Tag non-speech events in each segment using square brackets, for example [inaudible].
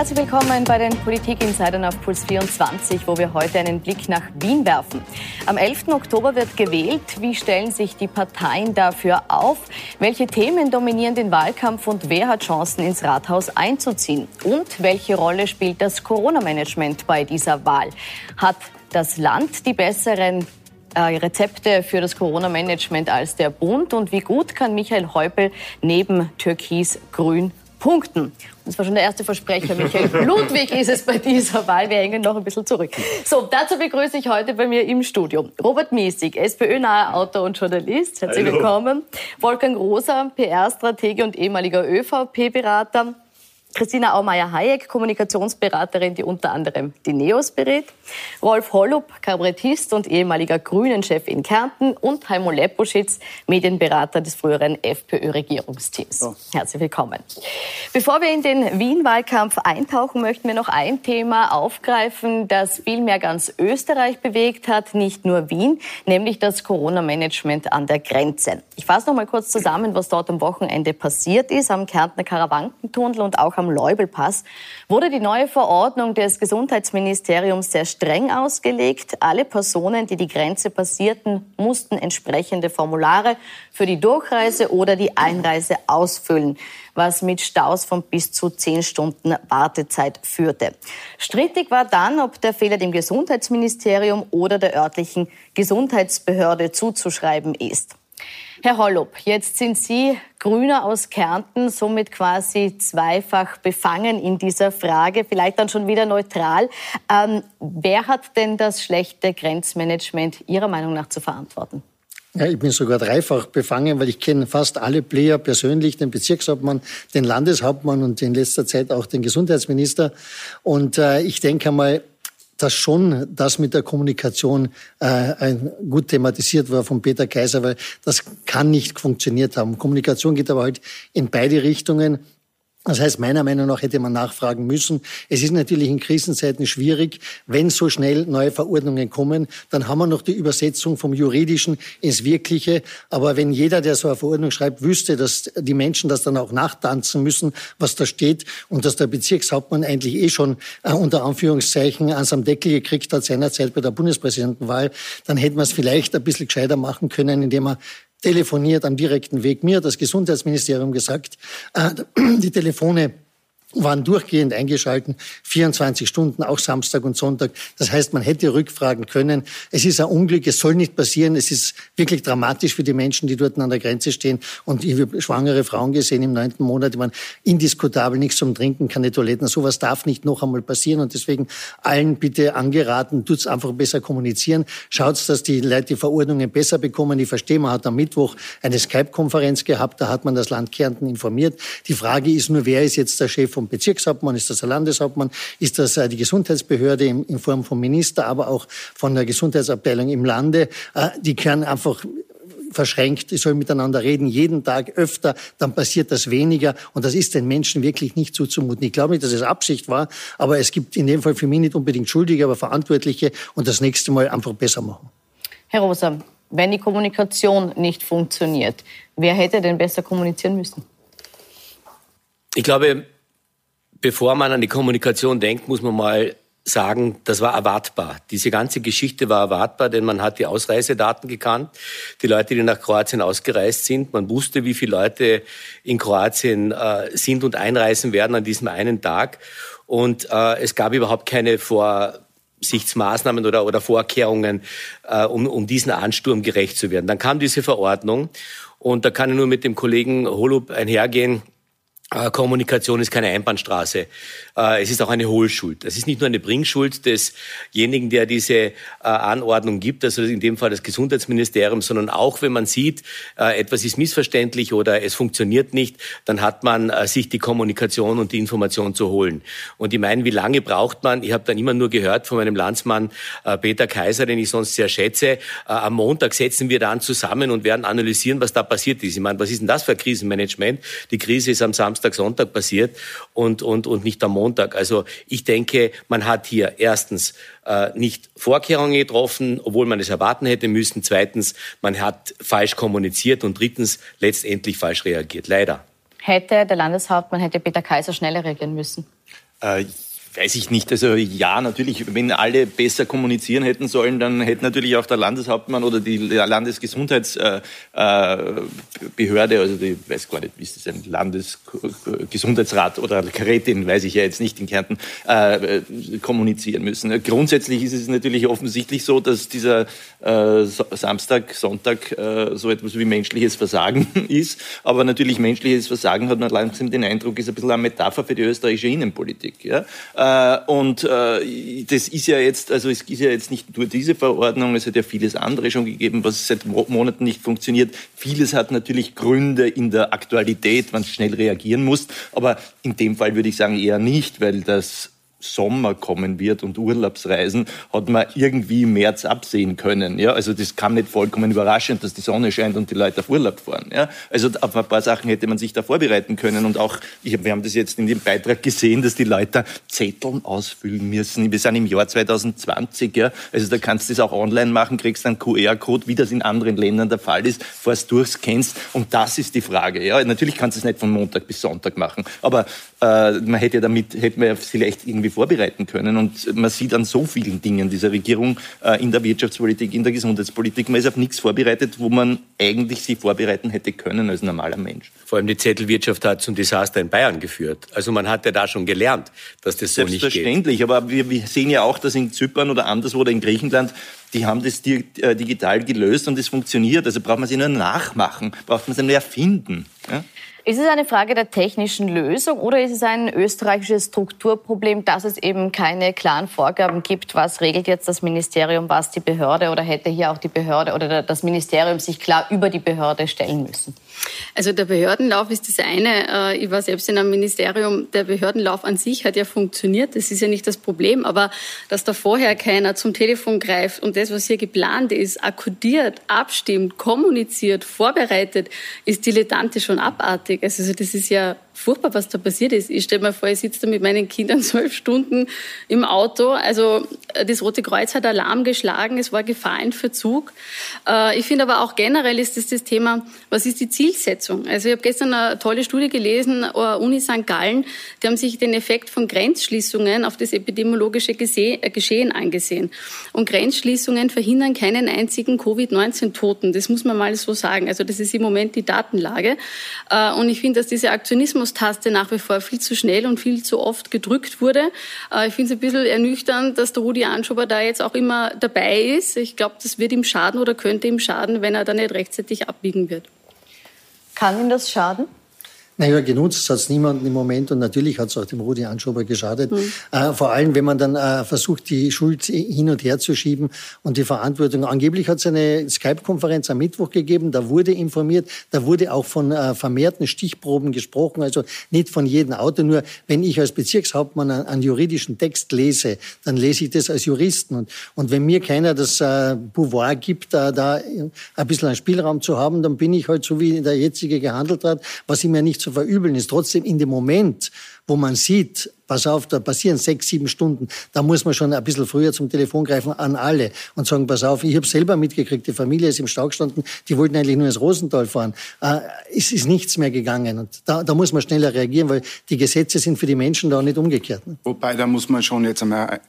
Herzlich willkommen bei den Politik-Insidern auf Puls 24, wo wir heute einen Blick nach Wien werfen. Am 11. Oktober wird gewählt. Wie stellen sich die Parteien dafür auf? Welche Themen dominieren den Wahlkampf und wer hat Chancen, ins Rathaus einzuziehen? Und welche Rolle spielt das Corona-Management bei dieser Wahl? Hat das Land die besseren äh, Rezepte für das Corona-Management als der Bund und wie gut kann Michael Häupl neben Türkis-Grün punkten? Das war schon der erste Versprecher. Michael [laughs] Ludwig ist es bei dieser Wahl. Wir hängen noch ein bisschen zurück. So, dazu begrüße ich heute bei mir im Studio Robert Miesig, SPÖ-naher Autor und Journalist. Herzlich Hallo. willkommen. Wolfgang Rosa, PR-Stratege und ehemaliger ÖVP-Berater. Christina Aumeier-Hayek, Kommunikationsberaterin, die unter anderem die NEOS berät. Rolf Hollup, Kabarettist und ehemaliger Grünen-Chef in Kärnten. Und Heimo Leposchitz, Medienberater des früheren FPÖ-Regierungsteams. Oh. Herzlich willkommen. Bevor wir in den Wien-Wahlkampf eintauchen, möchten wir noch ein Thema aufgreifen, das vielmehr ganz Österreich bewegt hat, nicht nur Wien, nämlich das Corona-Management an der Grenze. Ich fasse noch mal kurz zusammen, was dort am Wochenende passiert ist, am Kärntner Karawankentunnel und auch am Leubelpass, wurde die neue Verordnung des Gesundheitsministeriums sehr streng ausgelegt. Alle Personen, die die Grenze passierten, mussten entsprechende Formulare für die Durchreise oder die Einreise ausfüllen, was mit Staus von bis zu zehn Stunden Wartezeit führte. Strittig war dann, ob der Fehler dem Gesundheitsministerium oder der örtlichen Gesundheitsbehörde zuzuschreiben ist. Herr Hollup, jetzt sind Sie Grüner aus Kärnten, somit quasi zweifach befangen in dieser Frage, vielleicht dann schon wieder neutral. Ähm, wer hat denn das schlechte Grenzmanagement Ihrer Meinung nach zu verantworten? Ja, ich bin sogar dreifach befangen, weil ich kenne fast alle Player persönlich, den Bezirkshauptmann, den Landeshauptmann und in letzter Zeit auch den Gesundheitsminister. Und äh, ich denke mal, dass schon das mit der Kommunikation äh, ein, gut thematisiert war von Peter Kaiser, weil das kann nicht funktioniert haben. Kommunikation geht aber halt in beide Richtungen. Das heißt, meiner Meinung nach hätte man nachfragen müssen. Es ist natürlich in Krisenzeiten schwierig, wenn so schnell neue Verordnungen kommen, dann haben wir noch die Übersetzung vom Juridischen ins Wirkliche. Aber wenn jeder, der so eine Verordnung schreibt, wüsste, dass die Menschen das dann auch nachtanzen müssen, was da steht, und dass der Bezirkshauptmann eigentlich eh schon äh, unter Anführungszeichen ans am Deckel gekriegt hat seinerzeit bei der Bundespräsidentenwahl, dann hätte man es vielleicht ein bisschen gescheiter machen können, indem man telefoniert am direkten Weg. Mir hat das Gesundheitsministerium gesagt, äh, die Telefone waren durchgehend eingeschalten, 24 Stunden, auch Samstag und Sonntag. Das heißt, man hätte rückfragen können. Es ist ein Unglück, es soll nicht passieren. Es ist wirklich dramatisch für die Menschen, die dort an der Grenze stehen. Und ich habe schwangere Frauen gesehen im neunten Monat, die waren indiskutabel, nichts zum Trinken, keine Toiletten. Sowas darf nicht noch einmal passieren. Und deswegen allen bitte angeraten, tut's einfach besser kommunizieren. Schaut, dass die Leute die Verordnungen besser bekommen. Ich verstehe, man hat am Mittwoch eine Skype-Konferenz gehabt, da hat man das Land Kärnten informiert. Die Frage ist nur, wer ist jetzt der Chef vom Bezirkshauptmann, ist das der Landeshauptmann, ist das äh, die Gesundheitsbehörde in Form vom Minister, aber auch von der Gesundheitsabteilung im Lande. Äh, die können einfach verschränkt, die sollen miteinander reden, jeden Tag öfter, dann passiert das weniger und das ist den Menschen wirklich nicht zuzumuten. Ich glaube nicht, dass es Absicht war, aber es gibt in dem Fall für mich nicht unbedingt Schuldige, aber Verantwortliche und das nächste Mal einfach besser machen. Herr Rosa, wenn die Kommunikation nicht funktioniert, wer hätte denn besser kommunizieren müssen? Ich glaube, bevor man an die Kommunikation denkt, muss man mal sagen, das war erwartbar. Diese ganze Geschichte war erwartbar, denn man hat die Ausreisedaten gekannt, die Leute, die nach Kroatien ausgereist sind. Man wusste, wie viele Leute in Kroatien äh, sind und einreisen werden an diesem einen Tag. Und äh, es gab überhaupt keine Vorsichtsmaßnahmen oder, oder Vorkehrungen, äh, um, um diesen Ansturm gerecht zu werden. Dann kam diese Verordnung und da kann ich nur mit dem Kollegen Holub einhergehen, Kommunikation ist keine Einbahnstraße. Äh, es ist auch eine Hohlschuld. Das ist nicht nur eine Bringschuld desjenigen, der diese äh, Anordnung gibt, also in dem Fall das Gesundheitsministerium, sondern auch, wenn man sieht, etwas ist missverständlich oder es funktioniert nicht, dann hat man sich die Kommunikation und die Information zu holen. Und ich meine, wie lange braucht man? Ich habe dann immer nur gehört von meinem Landsmann Peter Kaiser, den ich sonst sehr schätze, am Montag setzen wir dann zusammen und werden analysieren, was da passiert ist. Ich meine, was ist denn das für ein Krisenmanagement? Die Krise ist am Samstag Samstag, Sonntag passiert und, und, und nicht am Montag. Also ich denke, man hat hier erstens äh, nicht Vorkehrungen getroffen, obwohl man es erwarten hätte müssen. Zweitens, man hat falsch kommuniziert und drittens letztendlich falsch reagiert. Leider. Hätte der Landeshauptmann, hätte Peter Kaiser schneller reagieren müssen? Äh, Weiß ich nicht. Also ja, natürlich, wenn alle besser kommunizieren hätten sollen, dann hätte natürlich auch der Landeshauptmann oder die Landesgesundheitsbehörde, also die weiß gar nicht, wie ist das, ein Landesgesundheitsrat oder Karätin, weiß ich ja jetzt nicht in Kärnten, äh, kommunizieren müssen. Grundsätzlich ist es natürlich offensichtlich so, dass dieser äh, Samstag, Sonntag äh, so etwas wie menschliches Versagen [laughs] ist. Aber natürlich menschliches Versagen hat man langsam den Eindruck, ist ein bisschen eine Metapher für die österreichische Innenpolitik. Ja? Äh, und äh, das ist ja jetzt, also es ist ja jetzt nicht nur diese Verordnung, es hat ja vieles andere schon gegeben, was seit Monaten nicht funktioniert. Vieles hat natürlich Gründe in der Aktualität, man schnell reagieren muss. Aber in dem Fall würde ich sagen eher nicht, weil das Sommer kommen wird und Urlaubsreisen, hat man irgendwie im März absehen können. Ja? Also das kam nicht vollkommen überraschend, dass die Sonne scheint und die Leute auf Urlaub fahren. Ja? Also auf ein paar Sachen hätte man sich da vorbereiten können. Und auch, ich, wir haben das jetzt in dem Beitrag gesehen, dass die Leute Zetteln ausfüllen müssen. Wir sind im Jahr 2020. Ja? Also da kannst du das auch online machen, kriegst einen QR-Code, wie das in anderen Ländern der Fall ist, fährst durch, scannst. Und das ist die Frage. Ja? Natürlich kannst du es nicht von Montag bis Sonntag machen. Aber äh, man hätte ja damit, hätte man vielleicht irgendwie vorbereiten können. Und man sieht an so vielen Dingen dieser Regierung äh, in der Wirtschaftspolitik, in der Gesundheitspolitik, man ist auf nichts vorbereitet, wo man eigentlich sich vorbereiten hätte können als normaler Mensch. Vor allem die Zettelwirtschaft hat zum Desaster in Bayern geführt. Also man hat ja da schon gelernt, dass das so nicht geht. Selbstverständlich, aber wir, wir sehen ja auch, dass in Zypern oder anderswo oder in Griechenland die haben das äh, digital gelöst und es funktioniert. Also braucht man sie nur nachmachen, braucht man sie nur erfinden. Ja? Ist es eine Frage der technischen Lösung oder ist es ein österreichisches Strukturproblem, dass es eben keine klaren Vorgaben gibt, was regelt jetzt das Ministerium, was die Behörde oder hätte hier auch die Behörde oder das Ministerium sich klar über die Behörde stellen müssen? Also der Behördenlauf ist das eine. Äh, ich war selbst in einem Ministerium. Der Behördenlauf an sich hat ja funktioniert. Das ist ja nicht das Problem. Aber dass da vorher keiner zum Telefon greift und das, was hier geplant ist, akkordiert, abstimmt, kommuniziert, vorbereitet, ist dilettantisch schon abartig. Also das ist ja furchtbar, was da passiert ist. Ich stelle mir vor, ich sitze da mit meinen Kindern [laughs] zwölf Stunden im Auto. Also äh, das Rote Kreuz hat Alarm geschlagen, es war Gefahr in Verzug. Äh, ich finde aber auch generell ist das das Thema, was ist die Zielsetzung? Also ich habe gestern eine tolle Studie gelesen, äh, Uni St. Gallen, die haben sich den Effekt von Grenzschließungen auf das epidemiologische Geschehen angesehen. Und Grenzschließungen verhindern keinen einzigen Covid-19-Toten. Das muss man mal so sagen. Also das ist im Moment die Datenlage. Und ich finde, dass dieser Aktionismus Minus-Taste nach wie vor viel zu schnell und viel zu oft gedrückt wurde. Äh, ich finde es ein bisschen ernüchternd, dass der Rudi Anschober da jetzt auch immer dabei ist. Ich glaube, das wird ihm schaden oder könnte ihm schaden, wenn er da nicht rechtzeitig abbiegen wird. Kann ihm das schaden? Naja, genutzt hat es niemanden im Moment und natürlich hat es auch dem Rudi Anschober geschadet. Mhm. Äh, vor allem, wenn man dann äh, versucht, die Schuld hin und her zu schieben und die Verantwortung. Angeblich hat es eine Skype-Konferenz am Mittwoch gegeben, da wurde informiert, da wurde auch von äh, vermehrten Stichproben gesprochen, also nicht von jedem Auto. Nur wenn ich als Bezirkshauptmann einen, juridischen Text lese, dann lese ich das als Juristen. Und, und wenn mir keiner das äh, Pouvoir gibt, da, da ein bisschen einen Spielraum zu haben, dann bin ich halt so, wie der jetzige gehandelt hat, was ich mir nicht so verübeln ist. Trotzdem in dem Moment, wo man sieht, pass auf, da passieren sechs, sieben Stunden, da muss man schon ein bisschen früher zum Telefon greifen an alle und sagen, pass auf, ich habe selber mitgekriegt, die Familie ist im Stau gestanden, die wollten eigentlich nur ins Rosental fahren. Äh, es ist nichts mehr gegangen und da, da muss man schneller reagieren, weil die Gesetze sind für die Menschen da nicht umgekehrt. Ne? Wobei, da muss man schon jetzt einmal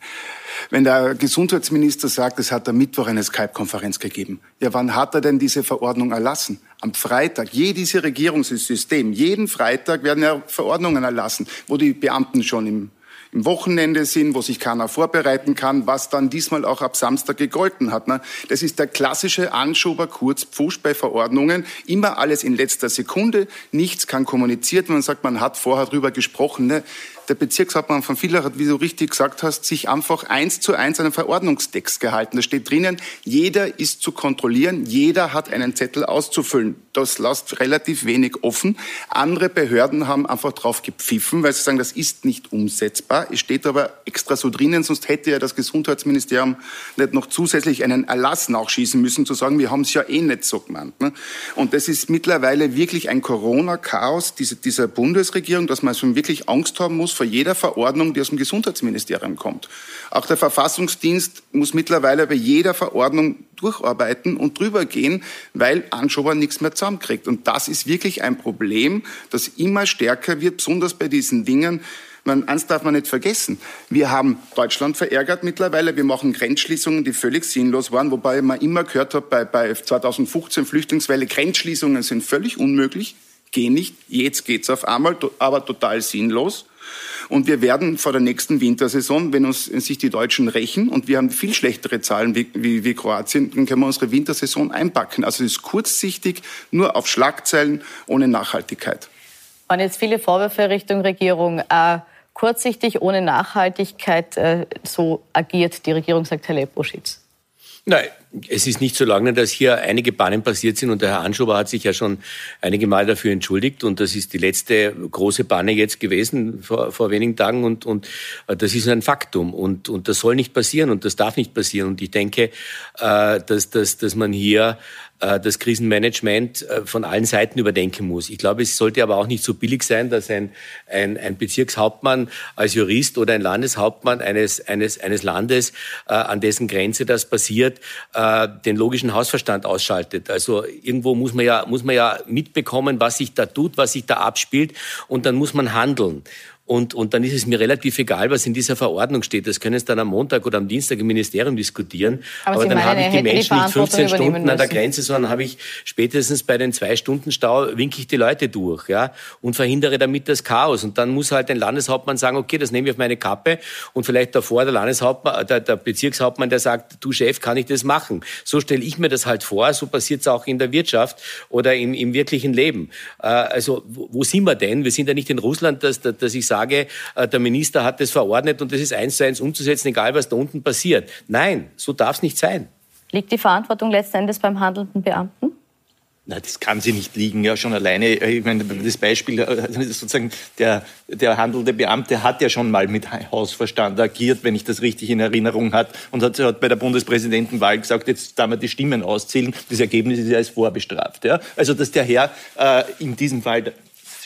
wenn der Gesundheitsminister sagt, es hat am Mittwoch eine Skype-Konferenz gegeben, ja, wann hat er denn diese Verordnung erlassen? Am Freitag. Jedes Regierungssystem, jeden Freitag werden ja Verordnungen erlassen, wo die Beamten schon im im Wochenende sind, wo sich keiner vorbereiten kann, was dann diesmal auch ab Samstag gegolten hat. Ne? Das ist der klassische Anschober kurz Pfusch bei Verordnungen. Immer alles in letzter Sekunde. Nichts kann kommuniziert. Man sagt, man hat vorher drüber gesprochen. Ne? Der Bezirkshauptmann von Villach hat, wie du richtig gesagt hast, sich einfach eins zu eins einen Verordnungstext gehalten. Da steht drinnen, jeder ist zu kontrollieren, jeder hat einen Zettel auszufüllen. Das lässt relativ wenig offen. Andere Behörden haben einfach drauf gepfiffen, weil sie sagen, das ist nicht umsetzbar. Es steht aber extra so drinnen, sonst hätte ja das Gesundheitsministerium nicht noch zusätzlich einen Erlass nachschießen müssen, zu sagen, wir haben es ja eh nicht so gemeint. Ne? Und das ist mittlerweile wirklich ein Corona-Chaos dieser Bundesregierung, dass man schon wirklich Angst haben muss vor jeder Verordnung, die aus dem Gesundheitsministerium kommt. Auch der Verfassungsdienst muss mittlerweile bei jeder Verordnung durcharbeiten und drüber gehen, weil Anschober nichts mehr zusammenkriegt. Und das ist wirklich ein Problem, das immer stärker wird, besonders bei diesen Dingen, Man, eins darf man nicht vergessen. Wir haben Deutschland verärgert mittlerweile. Wir machen Grenzschließungen, die völlig sinnlos waren, wobei man immer gehört hat, bei, bei 2015 Flüchtlingswelle, Grenzschließungen sind völlig unmöglich, gehen nicht. Jetzt geht's auf einmal, aber total sinnlos. Und wir werden vor der nächsten Wintersaison, wenn uns sich die Deutschen rächen und wir haben viel schlechtere Zahlen wie, wie, wie Kroatien, dann können wir unsere Wintersaison einpacken. Also es ist kurzsichtig, nur auf Schlagzeilen, ohne Nachhaltigkeit. Waren jetzt viele Vorwürfe Richtung Regierung. Äh, kurzsichtig, ohne Nachhaltigkeit, äh, so agiert die Regierung, sagt Herr Leposchitz. Nein, es ist nicht so lange, dass hier einige Pannen passiert sind und der Herr Anschober hat sich ja schon einige Mal dafür entschuldigt und das ist die letzte große Panne jetzt gewesen vor, vor wenigen Tagen und, und äh, das ist ein Faktum und, und das soll nicht passieren und das darf nicht passieren und ich denke, äh, dass, dass, dass man hier das Krisenmanagement äh, von allen Seiten überdenken muss. Ich glaube, es sollte aber auch nicht so billig sein, dass ein, ein, ein Bezirkshauptmann als Jurist oder ein Landeshauptmann eines, eines, eines Landes, äh, an dessen Grenze das passiert, äh, den logischen Hausverstand ausschaltet. Also irgendwo muss man ja, muss man ja mitbekommen, was sich da tut, was sich da abspielt und dann muss man handeln. Und, und dann ist es mir relativ egal, was in dieser Verordnung steht. Das können es dann am Montag oder am Dienstag im Ministerium diskutieren. Aber, Aber dann habe ich die Menschen die nicht 15 Stunden an der Grenze, sondern habe ich spätestens bei den zwei Stunden Stau winke ich die Leute durch, ja, und verhindere damit das Chaos. Und dann muss halt ein Landeshauptmann sagen, okay, das nehme ich auf meine Kappe. Und vielleicht davor der Landeshauptmann, der, der Bezirkshauptmann, der sagt, du Chef, kann ich das machen? So stelle ich mir das halt vor. So passiert es auch in der Wirtschaft oder im, im wirklichen Leben. Äh, also wo, wo sind wir denn? Wir sind ja nicht in Russland, dass, dass ich sage, sage, äh, der Minister hat das verordnet und das ist eins zu eins umzusetzen, egal was da unten passiert. Nein, so darf es nicht sein. Liegt die Verantwortung letzten Endes beim handelnden Beamten? Na, das kann sie nicht liegen, ja schon alleine. Äh, ich meine, das Beispiel, äh, sozusagen, der, der handelnde Beamte hat ja schon mal mit Hausverstand agiert, wenn ich das richtig in Erinnerung habe, und hat, hat bei der Bundespräsidentenwahl gesagt, jetzt darf man die Stimmen auszählen. Das Ergebnis ist ja als vorbestraft. Ja? Also, dass der Herr äh, in diesem Fall,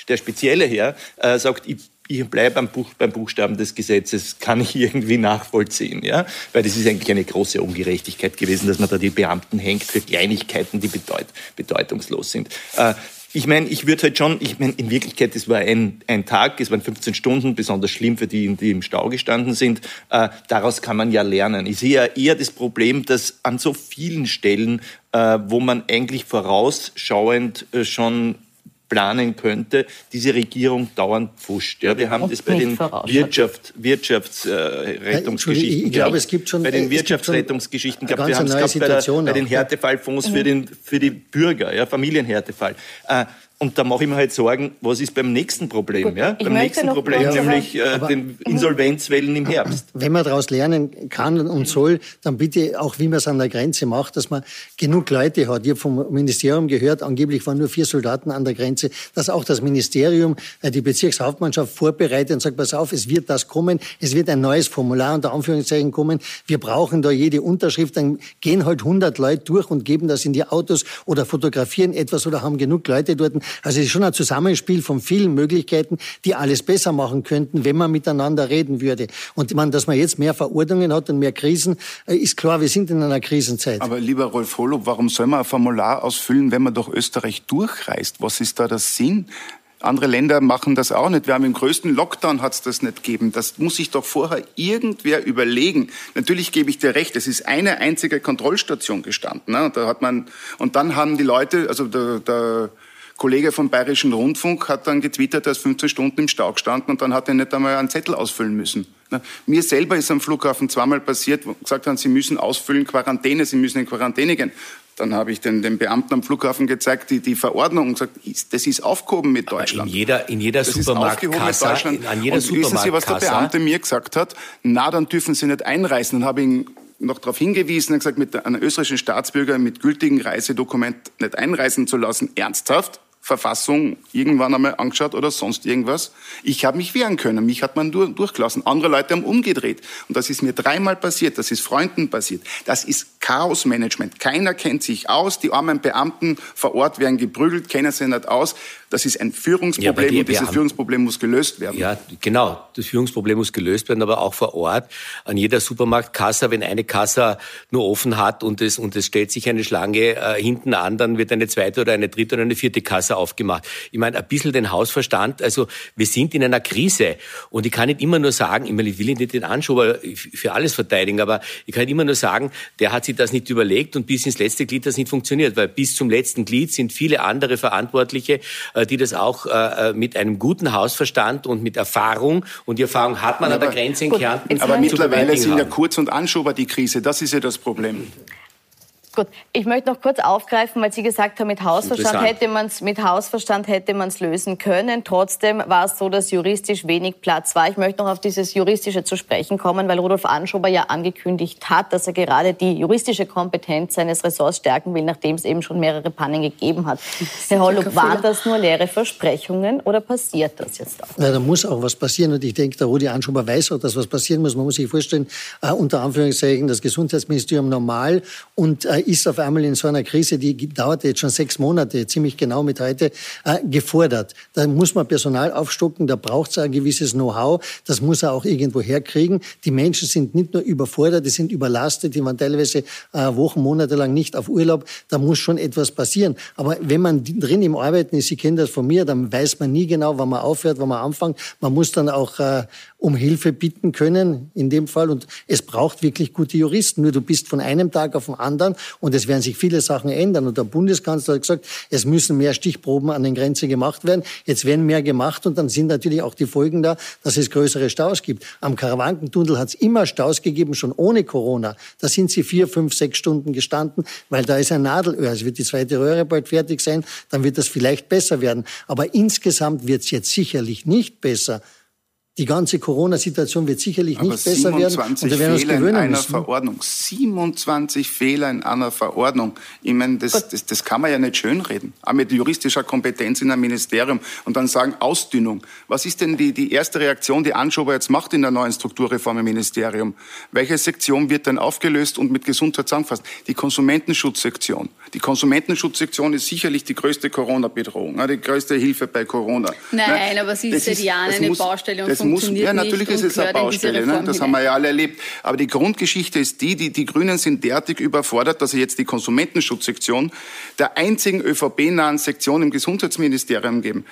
der spezielle Herr, äh, sagt, ich ich bleibe beim, Buch, beim Buchstaben des Gesetzes, kann ich irgendwie nachvollziehen, ja, weil das ist eigentlich eine große Ungerechtigkeit gewesen, dass man da die Beamten hängt für Kleinigkeiten, die bedeut, bedeutungslos sind. Äh, ich meine, ich würde halt schon, ich meine, in Wirklichkeit, es war ein, ein Tag, es waren 15 Stunden, besonders schlimm für die, die im Stau gestanden sind. Äh, daraus kann man ja lernen. Ich sehe ja eher das Problem, dass an so vielen Stellen, äh, wo man eigentlich vorausschauend äh, schon planen könnte, diese Regierung dauernd pfuscht. Ja, wir haben das bei den Wirtschaft, Wirtschaftsrettungsgeschichten äh, ich glaube, es gibt schon bei den Wirtschaftsrettungsgeschichten gehabt. Wir haben es gehabt bei, der, bei den Härtefallfonds mhm. für, den, für die Bürger, ja, Familienhärtefall. Äh, und da mache ich mir halt Sorgen, was ist beim nächsten Problem? Gut, ja? Beim nächsten Problem, ja, nämlich äh, den Insolvenzwellen im Herbst. Wenn man daraus lernen kann und soll, dann bitte auch, wie man es an der Grenze macht, dass man genug Leute hat. Ich habe vom Ministerium gehört, angeblich waren nur vier Soldaten an der Grenze, dass auch das Ministerium äh, die Bezirkshauptmannschaft vorbereitet und sagt, pass auf, es wird das kommen, es wird ein neues Formular unter Anführungszeichen kommen. Wir brauchen da jede Unterschrift. Dann gehen halt 100 Leute durch und geben das in die Autos oder fotografieren etwas oder haben genug Leute dort also es ist schon ein Zusammenspiel von vielen Möglichkeiten, die alles besser machen könnten, wenn man miteinander reden würde. Und man, dass man jetzt mehr Verordnungen hat und mehr Krisen, äh, ist klar, wir sind in einer Krisenzeit. Aber lieber Rolf Holub, warum soll man ein Formular ausfüllen, wenn man durch Österreich durchreist? Was ist da der Sinn? Andere Länder machen das auch nicht. Wir haben im größten Lockdown hat es das nicht gegeben. Das muss sich doch vorher irgendwer überlegen. Natürlich gebe ich dir recht. Es ist eine einzige Kontrollstation gestanden. Ne? Und da hat man und dann haben die Leute, also der, der Kollege vom Bayerischen Rundfunk hat dann getwittert, er ist 15 Stunden im Stau gestanden und dann hat er nicht einmal einen Zettel ausfüllen müssen. Mir selber ist am Flughafen zweimal passiert, wo gesagt haben, Sie müssen ausfüllen Quarantäne, Sie müssen in Quarantäne gehen. Dann habe ich den, den Beamten am Flughafen gezeigt, die, die Verordnung und gesagt, das ist aufgehoben mit Deutschland. in jeder, in jeder Supermarktkasse, an jeder und wissen Sie, was der Beamte mir gesagt hat? Na, dann dürfen Sie nicht einreisen. Dann habe ich ihn noch darauf hingewiesen und gesagt, mit einem österreichischen Staatsbürger mit gültigem Reisedokument nicht einreisen zu lassen. Ernsthaft? Verfassung irgendwann einmal angeschaut oder sonst irgendwas. Ich habe mich wehren können. Mich hat man durchgelassen. Andere Leute haben umgedreht. Und das ist mir dreimal passiert. Das ist Freunden passiert. Das ist Chaosmanagement. Keiner kennt sich aus. Die armen Beamten vor Ort werden geprügelt, kennen sich nicht aus. Das ist ein Führungsproblem ja, und dieses Führungsproblem muss gelöst werden. Ja, genau. Das Führungsproblem muss gelöst werden, aber auch vor Ort. An jeder Supermarktkasse, wenn eine Kasse nur offen hat und es, und es stellt sich eine Schlange äh, hinten an, dann wird eine zweite oder eine dritte oder eine vierte Kasse aufgemacht. Ich meine, ein bisschen den Hausverstand, also wir sind in einer Krise und ich kann nicht immer nur sagen, ich, meine, ich will nicht den Anschober für alles verteidigen, aber ich kann immer nur sagen, der hat sich das nicht überlegt und bis ins letzte Glied das nicht funktioniert, weil bis zum letzten Glied sind viele andere Verantwortliche, die das auch äh, mit einem guten Hausverstand und mit Erfahrung und die Erfahrung hat man ja, an der Grenze in Kärnten. Aber mittlerweile sind ja Kurz und Anschober die Krise, das ist ja das Problem. Gut, ich möchte noch kurz aufgreifen, weil Sie gesagt haben, mit Hausverstand hätte man es mit Hausverstand hätte man es lösen können. Trotzdem war es so, dass juristisch wenig Platz war. Ich möchte noch auf dieses juristische zu sprechen kommen, weil Rudolf Anschober ja angekündigt hat, dass er gerade die juristische Kompetenz seines Ressorts stärken will, nachdem es eben schon mehrere Pannen gegeben hat. Herr Hollup, waren das nur leere Versprechungen oder passiert das jetzt auch? Na, da muss auch was passieren und ich denke, der Rudi Anschober weiß auch, dass was passieren muss. Man muss sich vorstellen, äh, unter Anführungszeichen das Gesundheitsministerium normal und äh, ist auf einmal in so einer Krise, die dauert jetzt schon sechs Monate, ziemlich genau mit heute, äh, gefordert. Da muss man Personal aufstocken, da braucht es ein gewisses Know-how, das muss er auch irgendwo herkriegen. Die Menschen sind nicht nur überfordert, die sind überlastet, die waren teilweise äh, Wochen, Monate lang nicht auf Urlaub, da muss schon etwas passieren. Aber wenn man drin im Arbeiten ist, Sie kennen das von mir, dann weiß man nie genau, wann man aufhört, wann man anfängt. Man muss dann auch äh, um Hilfe bitten können in dem Fall. Und es braucht wirklich gute Juristen. Nur du bist von einem Tag auf den anderen und es werden sich viele Sachen ändern. Und der Bundeskanzler hat gesagt, es müssen mehr Stichproben an den Grenzen gemacht werden. Jetzt werden mehr gemacht und dann sind natürlich auch die Folgen da, dass es größere Staus gibt. Am Karawankentunnel hat es immer Staus gegeben, schon ohne Corona. Da sind sie vier, fünf, sechs Stunden gestanden, weil da ist ein Nadelöhr. Es wird die zweite Röhre bald fertig sein, dann wird das vielleicht besser werden. Aber insgesamt wird es jetzt sicherlich nicht besser, die ganze Corona-Situation wird sicherlich nicht besser werden. Und wir werden Fehler uns in einer müssen. Verordnung. 27 Fehler in einer Verordnung. Ich meine, das, das, das kann man ja nicht schönreden. Auch mit juristischer Kompetenz in einem Ministerium. Und dann sagen, Ausdünnung. Was ist denn die, die erste Reaktion, die Anschober jetzt macht in der neuen Strukturreform im Ministerium? Welche Sektion wird dann aufgelöst und mit Gesundheit zusammengefasst? Die Konsumentenschutzsektion. Die Konsumentenschutzsektion ist sicherlich die größte Corona-Bedrohung, die größte Hilfe bei Corona. Nein, aber sie ist seit Jahren eine Baustelle und muss, ja, natürlich ist es eine Baustelle, ne? das haben wir ja alle erlebt. Aber die Grundgeschichte ist die, die, die Grünen sind derartig überfordert, dass sie jetzt die Konsumentenschutzsektion der einzigen ÖVP-nahen Sektion im Gesundheitsministerium geben.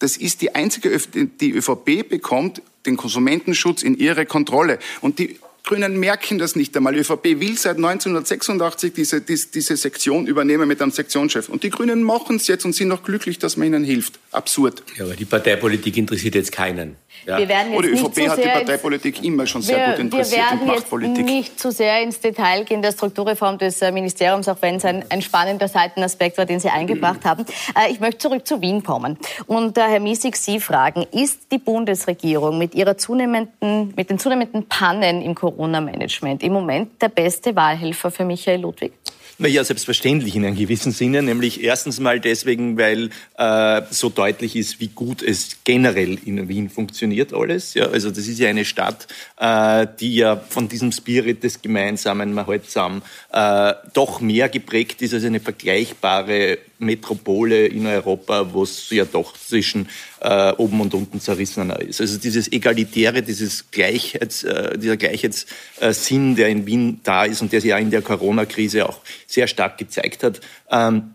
Das ist die einzige, die ÖVP bekommt den Konsumentenschutz in ihre Kontrolle. Und die Grünen merken das nicht einmal. Die ÖVP will seit 1986 diese, diese, diese Sektion übernehmen mit einem Sektionschef. Und die Grünen machen es jetzt und sind noch glücklich, dass man ihnen hilft. Absurd. Ja, aber die Parteipolitik interessiert jetzt keinen. Ja. Wir werden jetzt Oder die ÖVP hat die Parteipolitik immer schon sehr wir, gut interessiert und macht Politik. Wir werden nicht zu sehr ins Detail gehen der Strukturreform des äh, Ministeriums, auch wenn es ein, ein spannender Seitenaspekt war, den Sie eingebracht haben. Äh, ich möchte zurück zu Wien kommen. Und äh, Herr Miesig, Sie fragen, ist die Bundesregierung mit, ihrer zunehmenden, mit den zunehmenden Pannen im Corona-Management im Moment der beste Wahlhelfer für Michael Ludwig? Naja, selbstverständlich in einem gewissen Sinne, nämlich erstens mal deswegen, weil äh, so deutlich ist, wie gut es generell in Wien funktioniert alles. Ja, also das ist ja eine Stadt, äh, die ja von diesem Spirit des Gemeinsamen, man halt zusammen, äh, doch mehr geprägt ist als eine vergleichbare Metropole in Europa, wo es ja doch zwischen äh, oben und unten zerrissener ist. Also dieses Egalitäre, dieses Gleichheits, äh, dieser Gleichheitssinn, der in Wien da ist und der sich ja in der Corona-Krise auch sehr stark gezeigt hat, ähm,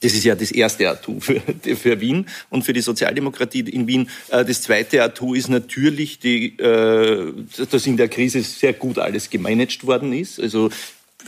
das ist ja das erste Atu für, [laughs] für Wien und für die Sozialdemokratie in Wien. Äh, das zweite Atu ist natürlich, die, äh, dass in der Krise sehr gut alles gemanagt worden ist. Also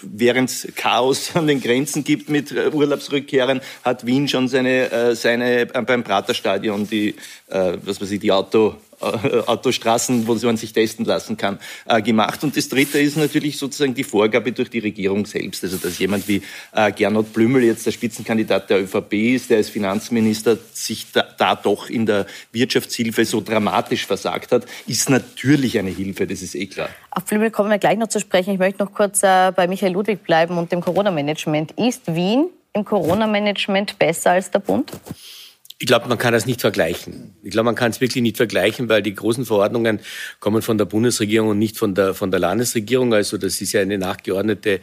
während es Chaos [laughs] an den Grenzen gibt mit äh, Urlaubsrückkehrern, hat Wien schon seine, äh, seine beim Praterstadion die, äh, was weiß ich, die Auto, äh, Autostraßen, wo man sich testen lassen kann, äh, gemacht. Und das Dritte ist natürlich sozusagen die Vorgabe durch die Regierung selbst. Also dass jemand wie äh, Gernot Blümel jetzt der Spitzenkandidat der ÖVP ist, der als Finanzminister sich da, da doch in der Wirtschaftshilfe so dramatisch versagt hat, ist natürlich eine Hilfe, das ist eh klar. Auf Blümel kommen wir gleich noch zu sprechen. Ich möchte noch kurz bei Michael Ludwig bleiben und dem Corona-Management. Ist Wien im Corona-Management besser als der Bund? Ich glaube, man kann das nicht vergleichen. Ich glaube, man kann es wirklich nicht vergleichen, weil die großen Verordnungen kommen von der Bundesregierung und nicht von der, von der Landesregierung. Also das ist ja eine nachgeordnete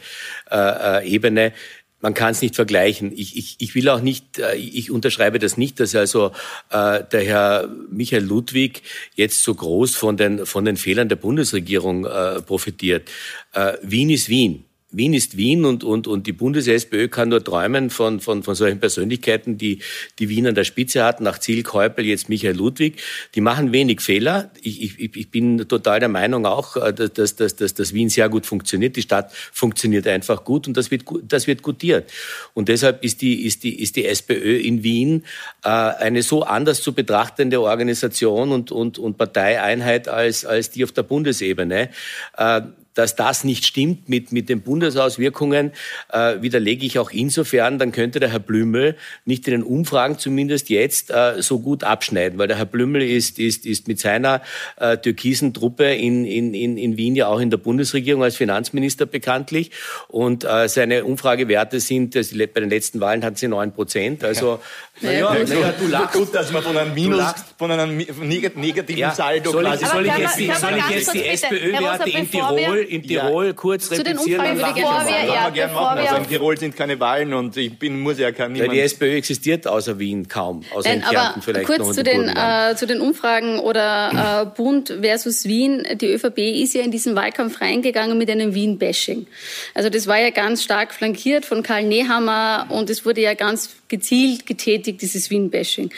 äh, äh Ebene. Man kann es nicht vergleichen. Ich, ich, ich will auch nicht, äh, ich unterschreibe das nicht, dass also äh, der Herr Michael Ludwig jetzt so groß von den, von den Fehlern der Bundesregierung äh, profitiert. Äh, Wien ist Wien. Wien ist Wien und, und, und die Bundes-SPÖ kann nur träumen von, von, von solchen Persönlichkeiten, die, die Wien an der Spitze hatten, nach Ziel Käupel, jetzt Michael Ludwig. Die machen wenig Fehler. Ich, ich, ich bin total der Meinung auch, äh, dass, dass, dass, dass Wien sehr gut funktioniert. Die Stadt funktioniert einfach gut und das wird, das wird gutiert. Und deshalb ist die, ist die, ist die SPÖ in Wien äh, eine so anders zu betrachtende Organisation und, und, und Parteieinheit als, als die auf der Bundesebene. Äh, dass das nicht stimmt mit, mit den Bundesauswirkungen, äh, widerlege ich auch insofern, dann könnte der Herr Blümel nicht in den Umfragen zumindest jetzt äh, so gut abschneiden, weil der Herr Blümel ist, ist, ist mit seiner äh, türkisen Truppe in, in, in, in Wien ja auch in der Bundesregierung als Finanzminister bekanntlich. Und äh, seine Umfragewerte sind, also bei den letzten Wahlen hatten sie neun Prozent, also naja, ja, naja, du lachst. Gut, dass man von einem Minus, von einem negativen ja. Saldo soll ich, soll ich jetzt, soll ich jetzt die SPÖ-Werte in Tirol, in Tirol ja. kurz Zu replizieren? Den Umfragen bevor wir, ja, wir gerne machen. Also in Tirol sind keine Wahlen und ich bin, muss ja kein niemand... Die SPÖ existiert außer Wien kaum, außer Nein, in Kärnten vielleicht kurz noch zu den, äh, zu den Umfragen oder äh, Bund versus Wien. Die ÖVP ist ja in diesen Wahlkampf reingegangen mit einem Wien-Bashing. Also das war ja ganz stark flankiert von Karl Nehammer und es wurde ja ganz gezielt getätigt, dieses Wien-Bashing.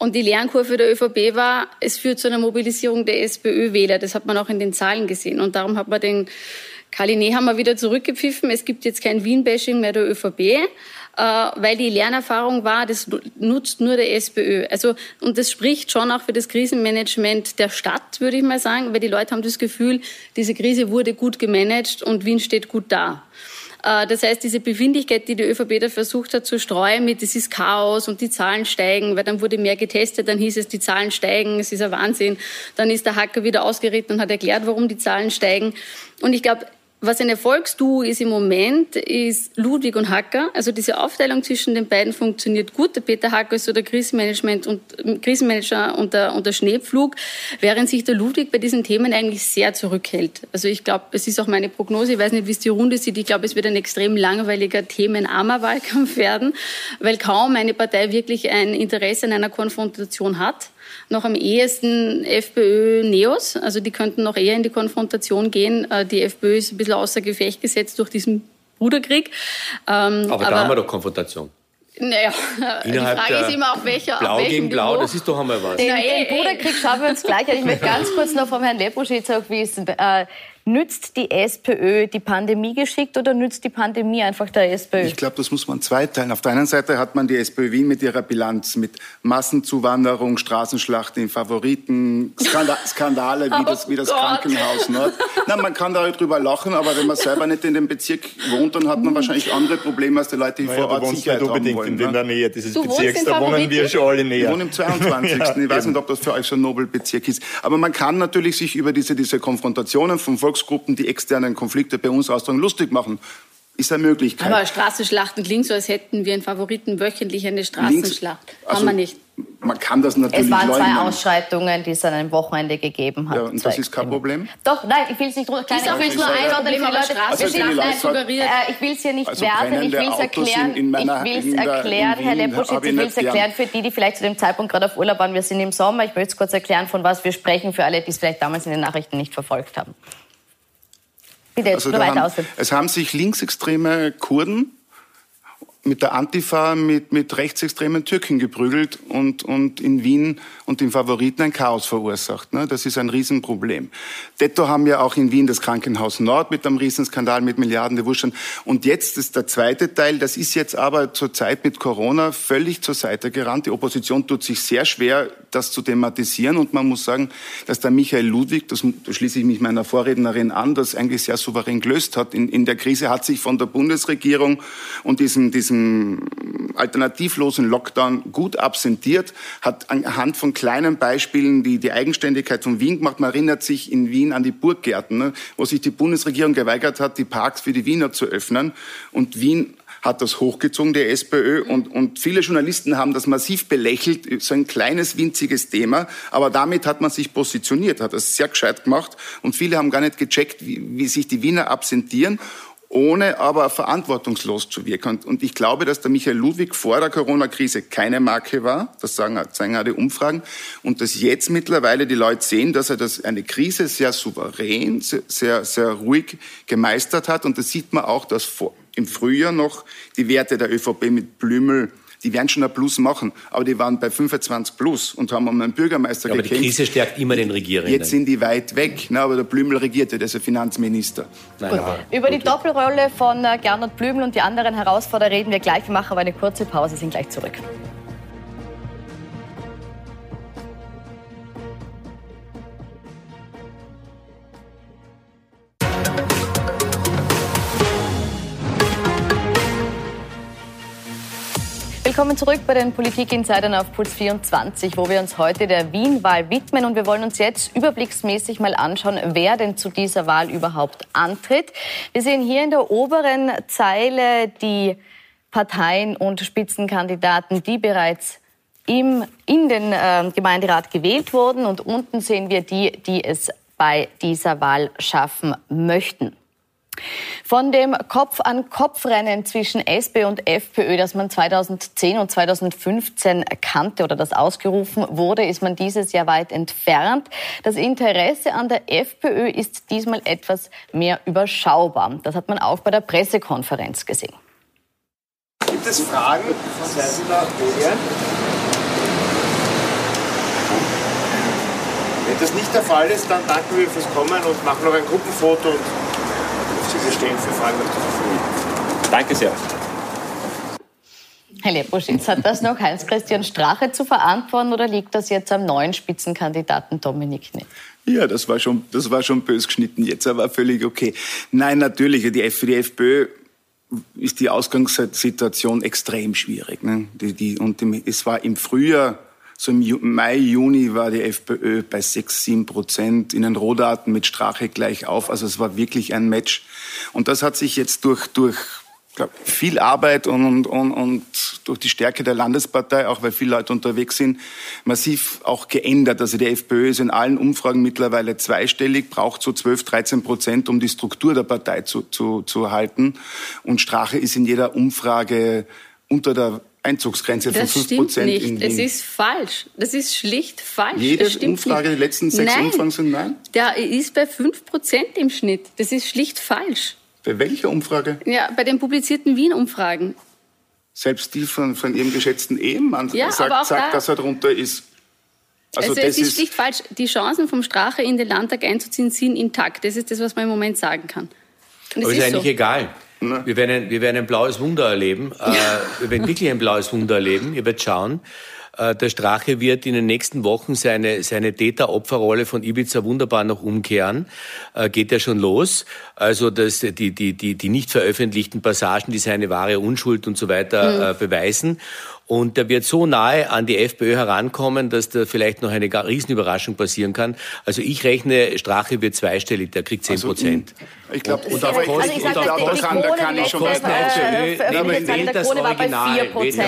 Und die Lernkurve der ÖVP war, es führt zu einer Mobilisierung der SPÖ-Wähler. Das hat man auch in den Zahlen gesehen. Und darum hat man den Kali Nehammer wieder zurückgepfiffen. Es gibt jetzt kein Wien-Bashing mehr der ÖVP, äh, weil die Lernerfahrung war, das nutzt nur der SPÖ. Also, und das spricht schon auch für das Krisenmanagement der Stadt, würde ich mal sagen, weil die Leute haben das Gefühl, diese Krise wurde gut gemanagt und Wien steht gut da. Äh, das heißt, diese Befindlichkeit, die die ÖVP da versucht hat zu streuen mit, es ist Chaos und die Zahlen steigen, weil dann wurde mehr getestet, dann hieß es, die Zahlen steigen, es ist ein Wahnsinn. Dann ist der Hacker wieder ausgeritten und hat erklärt, warum die Zahlen steigen. Und ich glaube, was ein Erfolgsduo ist im Moment, ist Ludwig und Hacker. Also diese Aufteilung zwischen den beiden funktioniert gut. Der Peter Hacker ist so der Krisenmanagement und, Krisenmanager und der, und der Schneepflug, während sich der Ludwig bei diesen Themen eigentlich sehr zurückhält. Also ich glaube, es ist auch meine Prognose, ich weiß nicht, wie es die Runde sieht, ich glaube, es wird ein extrem langweiliger, themenarmer Wahlkampf [laughs] werden, weil kaum eine Partei wirklich ein Interesse an einer Konfrontation hat noch am ehesten FPÖ-Neos. Also die könnten noch eher in die Konfrontation gehen. Äh, die FPÖ ist ein bisschen außer Gefecht gesetzt durch diesen Bruderkrieg. Ähm, aber, aber da haben wir doch Konfrontation. Naja, [laughs] Innerhalb die Frage ist immer, auf welcher Blau auf gegen Blau, das ist doch einmal was. Den, den Bruderkrieg schauen wir uns gleich an. Ich möchte [laughs] ganz kurz noch vom Herrn Leposchitz wissen. Äh, Nützt die SPÖ die Pandemie geschickt oder nützt die Pandemie einfach der SPÖ? Ich glaube, das muss man zweiteilen. Auf der einen Seite hat man die SPÖ Wien mit ihrer Bilanz, mit Massenzuwanderung, Straßenschlachten in Favoriten, Skanda [laughs] Skandale wie das, wie das oh Krankenhaus. Ne? Na, man kann darüber lachen, aber wenn man selber nicht in dem Bezirk wohnt, dann hat man wahrscheinlich andere Probleme als die Leute, die naja, vor Ort Sicherheit nicht unbedingt haben wollen. in der ne? Nähe dieses du Bezirks, da wohnen wir schon alle näher. Ich wohne im 22. [laughs] ja, ich weiß nicht, ob das für euch so ein Nobelbezirk ist. Aber man kann natürlich sich über diese, diese Konfrontationen vom Volks Volksgruppen die externen Konflikte bei uns austragen, lustig machen. Ist eine Möglichkeit. Aber Straßenschlachten klingt so, als hätten wir in Favoriten wöchentlich eine Straßenschlacht. Links, also, Haben wir nicht. Man kann das natürlich Es waren zwei Ausschreitungen, die es an einem Wochenende gegeben hat. Ja, und das ist kein Problem? Doch, nein, ich will es nicht drunter. Ich will es nur einordnen für Leute. Also suggeriert. Äh, ich will es hier nicht also werten, ich will es erklären. Ich will es erklären, Herr Leposchitz, ich will es erklären für die, die vielleicht zu dem Zeitpunkt gerade auf Urlaub waren. Wir sind im Sommer. Ich möchte es kurz erklären, von was wir sprechen, für alle, die es vielleicht damals in den Nachrichten nicht verfolgt haben. Bitte, also nur weiter haben, Es haben sich linksextreme Kurden mit der Antifa mit, mit rechtsextremen Türken geprügelt und, und in Wien und den Favoriten ein Chaos verursacht. Ne? Das ist ein Riesenproblem. Detto haben ja auch in Wien das Krankenhaus Nord mit einem Riesenskandal mit Milliarden der Wuschern. Und jetzt ist der zweite Teil, das ist jetzt aber zur Zeit mit Corona völlig zur Seite gerannt. Die Opposition tut sich sehr schwer, das zu thematisieren. Und man muss sagen, dass der Michael Ludwig, das, da schließe ich mich meiner Vorrednerin an, das eigentlich sehr souverän gelöst hat. In, in der Krise hat sich von der Bundesregierung und diesem, diesem diesem alternativlosen Lockdown gut absentiert, hat anhand von kleinen Beispielen die, die Eigenständigkeit von Wien gemacht. Man erinnert sich in Wien an die Burggärten, ne, wo sich die Bundesregierung geweigert hat, die Parks für die Wiener zu öffnen. Und Wien hat das hochgezogen, der SPÖ. Und, und viele Journalisten haben das massiv belächelt, so ein kleines, winziges Thema. Aber damit hat man sich positioniert, hat das sehr gescheit gemacht. Und viele haben gar nicht gecheckt, wie, wie sich die Wiener absentieren. Ohne aber verantwortungslos zu wirken. Und ich glaube, dass der Michael Ludwig vor der Corona-Krise keine Marke war, das sagen, zeigen auch die Umfragen, und dass jetzt mittlerweile die Leute sehen, dass er das eine Krise sehr souverän, sehr, sehr ruhig gemeistert hat. Und das sieht man auch, dass vor, im Frühjahr noch die Werte der ÖVP mit Blümel die werden schon ein Plus machen, aber die waren bei 25 Plus und haben um einen Bürgermeister ja, aber gekämpft. Aber die Krise stärkt immer den Regierenden. Jetzt sind die weit weg, na, aber der Blümel regierte, der ist ja Finanzminister. Nein, Über die Doppelrolle von äh, Gernot Blümel und die anderen Herausforderer reden wir gleich. Wir machen aber eine kurze Pause, sind gleich zurück. Willkommen zurück bei den Politik-Insidern auf Puls 24, wo wir uns heute der Wien-Wahl widmen. Und wir wollen uns jetzt überblicksmäßig mal anschauen, wer denn zu dieser Wahl überhaupt antritt. Wir sehen hier in der oberen Zeile die Parteien und Spitzenkandidaten, die bereits im, in den äh, Gemeinderat gewählt wurden. Und unten sehen wir die, die es bei dieser Wahl schaffen möchten. Von dem Kopf-an-Kopf-Rennen zwischen SP und FPÖ, das man 2010 und 2015 kannte oder das ausgerufen wurde, ist man dieses Jahr weit entfernt. Das Interesse an der FPÖ ist diesmal etwas mehr überschaubar. Das hat man auch bei der Pressekonferenz gesehen. Gibt es Fragen? Wenn das nicht der Fall ist, dann danken wir fürs Kommen und machen noch ein Gruppenfoto. Sie stehen für Fragen noch zur Verfügung. Danke sehr. Herr Leposchitz, hat das noch Heinz-Christian Strache zu verantworten oder liegt das jetzt am neuen Spitzenkandidaten Dominik Nick? Ja, das war schon, das war schon bös geschnitten jetzt, aber völlig okay. Nein, natürlich, die, für die FPÖ ist die Ausgangssituation extrem schwierig. Ne? Die, die, und es war im Frühjahr so im Mai, Juni war die FPÖ bei 6, 7 Prozent, in den Rohdaten mit Strache gleich auf. Also es war wirklich ein Match. Und das hat sich jetzt durch, durch glaub, viel Arbeit und, und, und durch die Stärke der Landespartei, auch weil viele Leute unterwegs sind, massiv auch geändert. Also die FPÖ ist in allen Umfragen mittlerweile zweistellig, braucht so 12, 13 Prozent, um die Struktur der Partei zu, zu, zu erhalten. Und Strache ist in jeder Umfrage unter der Einzugsgrenze von 5 Prozent nicht. in Wien. Es ist falsch. Das ist schlicht falsch. Jede Umfrage, nicht. die letzten sechs nein, Umfragen sind nein? Der ist bei 5 Prozent im Schnitt. Das ist schlicht falsch. Bei welcher Umfrage? Ja, bei den publizierten Wien-Umfragen. Selbst die von, von Ihrem geschätzten Ehemann ja, sagt, sagt da, dass er darunter ist. Also, also es ist, ist schlicht falsch. Die Chancen vom Strache in den Landtag einzuziehen sind intakt. Das ist das, was man im Moment sagen kann. Und Aber ist, ist eigentlich so. egal. Ne? Wir, werden, wir werden ein blaues Wunder erleben. [laughs] Äh, wir werden wirklich ein blaues Wunder erleben. Ihr werdet schauen. Äh, der Strache wird in den nächsten Wochen seine, seine Täter-Opferrolle von Ibiza wunderbar noch umkehren. Äh, geht ja schon los. Also das, die, die, die, die nicht veröffentlichten Passagen, die seine wahre Unschuld und so weiter mhm. äh, beweisen. Und der wird so nahe an die FPÖ herankommen, dass da vielleicht noch eine Riesenüberraschung passieren kann. Also ich rechne, Strache wird zweistellig, der kriegt 10 also, Prozent. Also, ich glaube, und, auf Kosten, also und auf Kosten, da kann ich schon was wählt das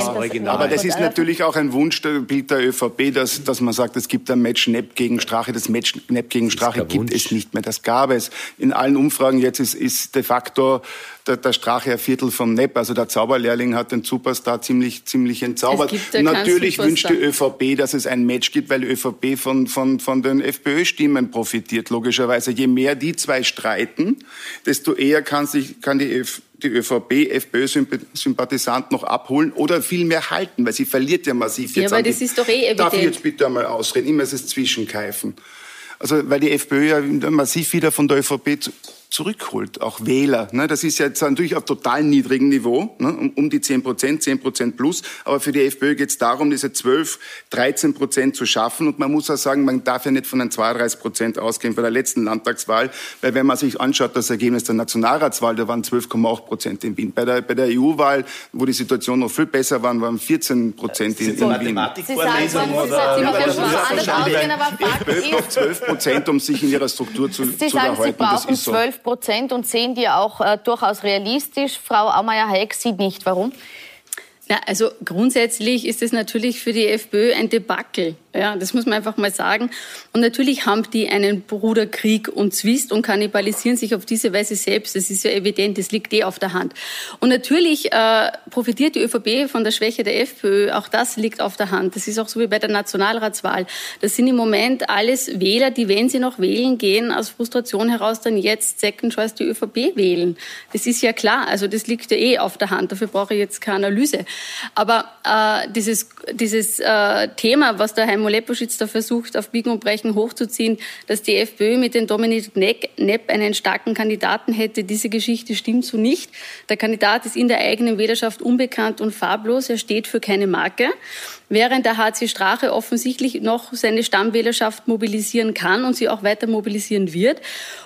Original. Aber das ist natürlich auch ein Wunschbild der ÖVP, dass, dass man sagt, es gibt ein Match Nepp gegen Strache. Das Match Nepp gegen Strache gibt es nicht mehr. Das gab es. In allen Umfragen jetzt ist, ist de facto der, der Strache ein Viertel vom Nepp. Also der Zauberlehrling hat den Superstar ziemlich, ziemlich entzaubert. Natürlich wünscht die ÖVP, dass es ein Match gibt, weil die ÖVP von, von, von den FPÖ-Stimmen profitiert, logischerweise. Je mehr die zwei streiten, desto eher kann, sich, kann die, Öf, die ÖVP FPÖ-Sympathisant noch abholen oder viel mehr halten, weil sie verliert ja massiv jetzt. Ja, aber das ist doch eh evident. Darf ich jetzt bitte einmal ausreden? Immer ist es Zwischenkeifen. Also, weil die FPÖ ja massiv wieder von der ÖVP zurückholt, auch Wähler. Ne? Das ist jetzt natürlich auf total niedrigem Niveau, ne? um, um die 10 Prozent, 10 Prozent plus. Aber für die FPÖ geht es darum, diese 12, 13 Prozent zu schaffen. Und man muss auch sagen, man darf ja nicht von den 32 Prozent ausgehen bei der letzten Landtagswahl, weil wenn man sich anschaut, das Ergebnis der Nationalratswahl, da waren 12,8 Prozent in Wien. Bei der, bei der EU-Wahl, wo die Situation noch viel besser war, waren 14 Prozent in, in Wien. Sie sagen, Sie sagen, Sie sagen, 12 Prozent, um sich in ihrer Struktur zu, Sie zu sagen, erhalten. Sie brauchen 12 Prozent und sehen die auch äh, durchaus realistisch. Frau Aumeier-Hayek sieht nicht. Warum? Ja, also grundsätzlich ist es natürlich für die FPÖ ein Debakel. Ja, das muss man einfach mal sagen. Und natürlich haben die einen Bruderkrieg und Zwist und kannibalisieren sich auf diese Weise selbst. Das ist ja evident, das liegt eh auf der Hand. Und natürlich äh, profitiert die ÖVP von der Schwäche der FPÖ. Auch das liegt auf der Hand. Das ist auch so wie bei der Nationalratswahl. Das sind im Moment alles Wähler, die, wenn sie noch wählen gehen, aus Frustration heraus dann jetzt Second Choice die ÖVP wählen. Das ist ja klar. Also das liegt ja eh auf der Hand. Dafür brauche ich jetzt keine Analyse. Aber äh, dieses, dieses äh, Thema, was der Heimo Leposchitz da versucht, auf Biegen und Brechen hochzuziehen, dass die FPÖ mit dem Dominik Nepp einen starken Kandidaten hätte, diese Geschichte stimmt so nicht. Der Kandidat ist in der eigenen Wählerschaft unbekannt und farblos. Er steht für keine Marke während der HC Strache offensichtlich noch seine Stammwählerschaft mobilisieren kann und sie auch weiter mobilisieren wird.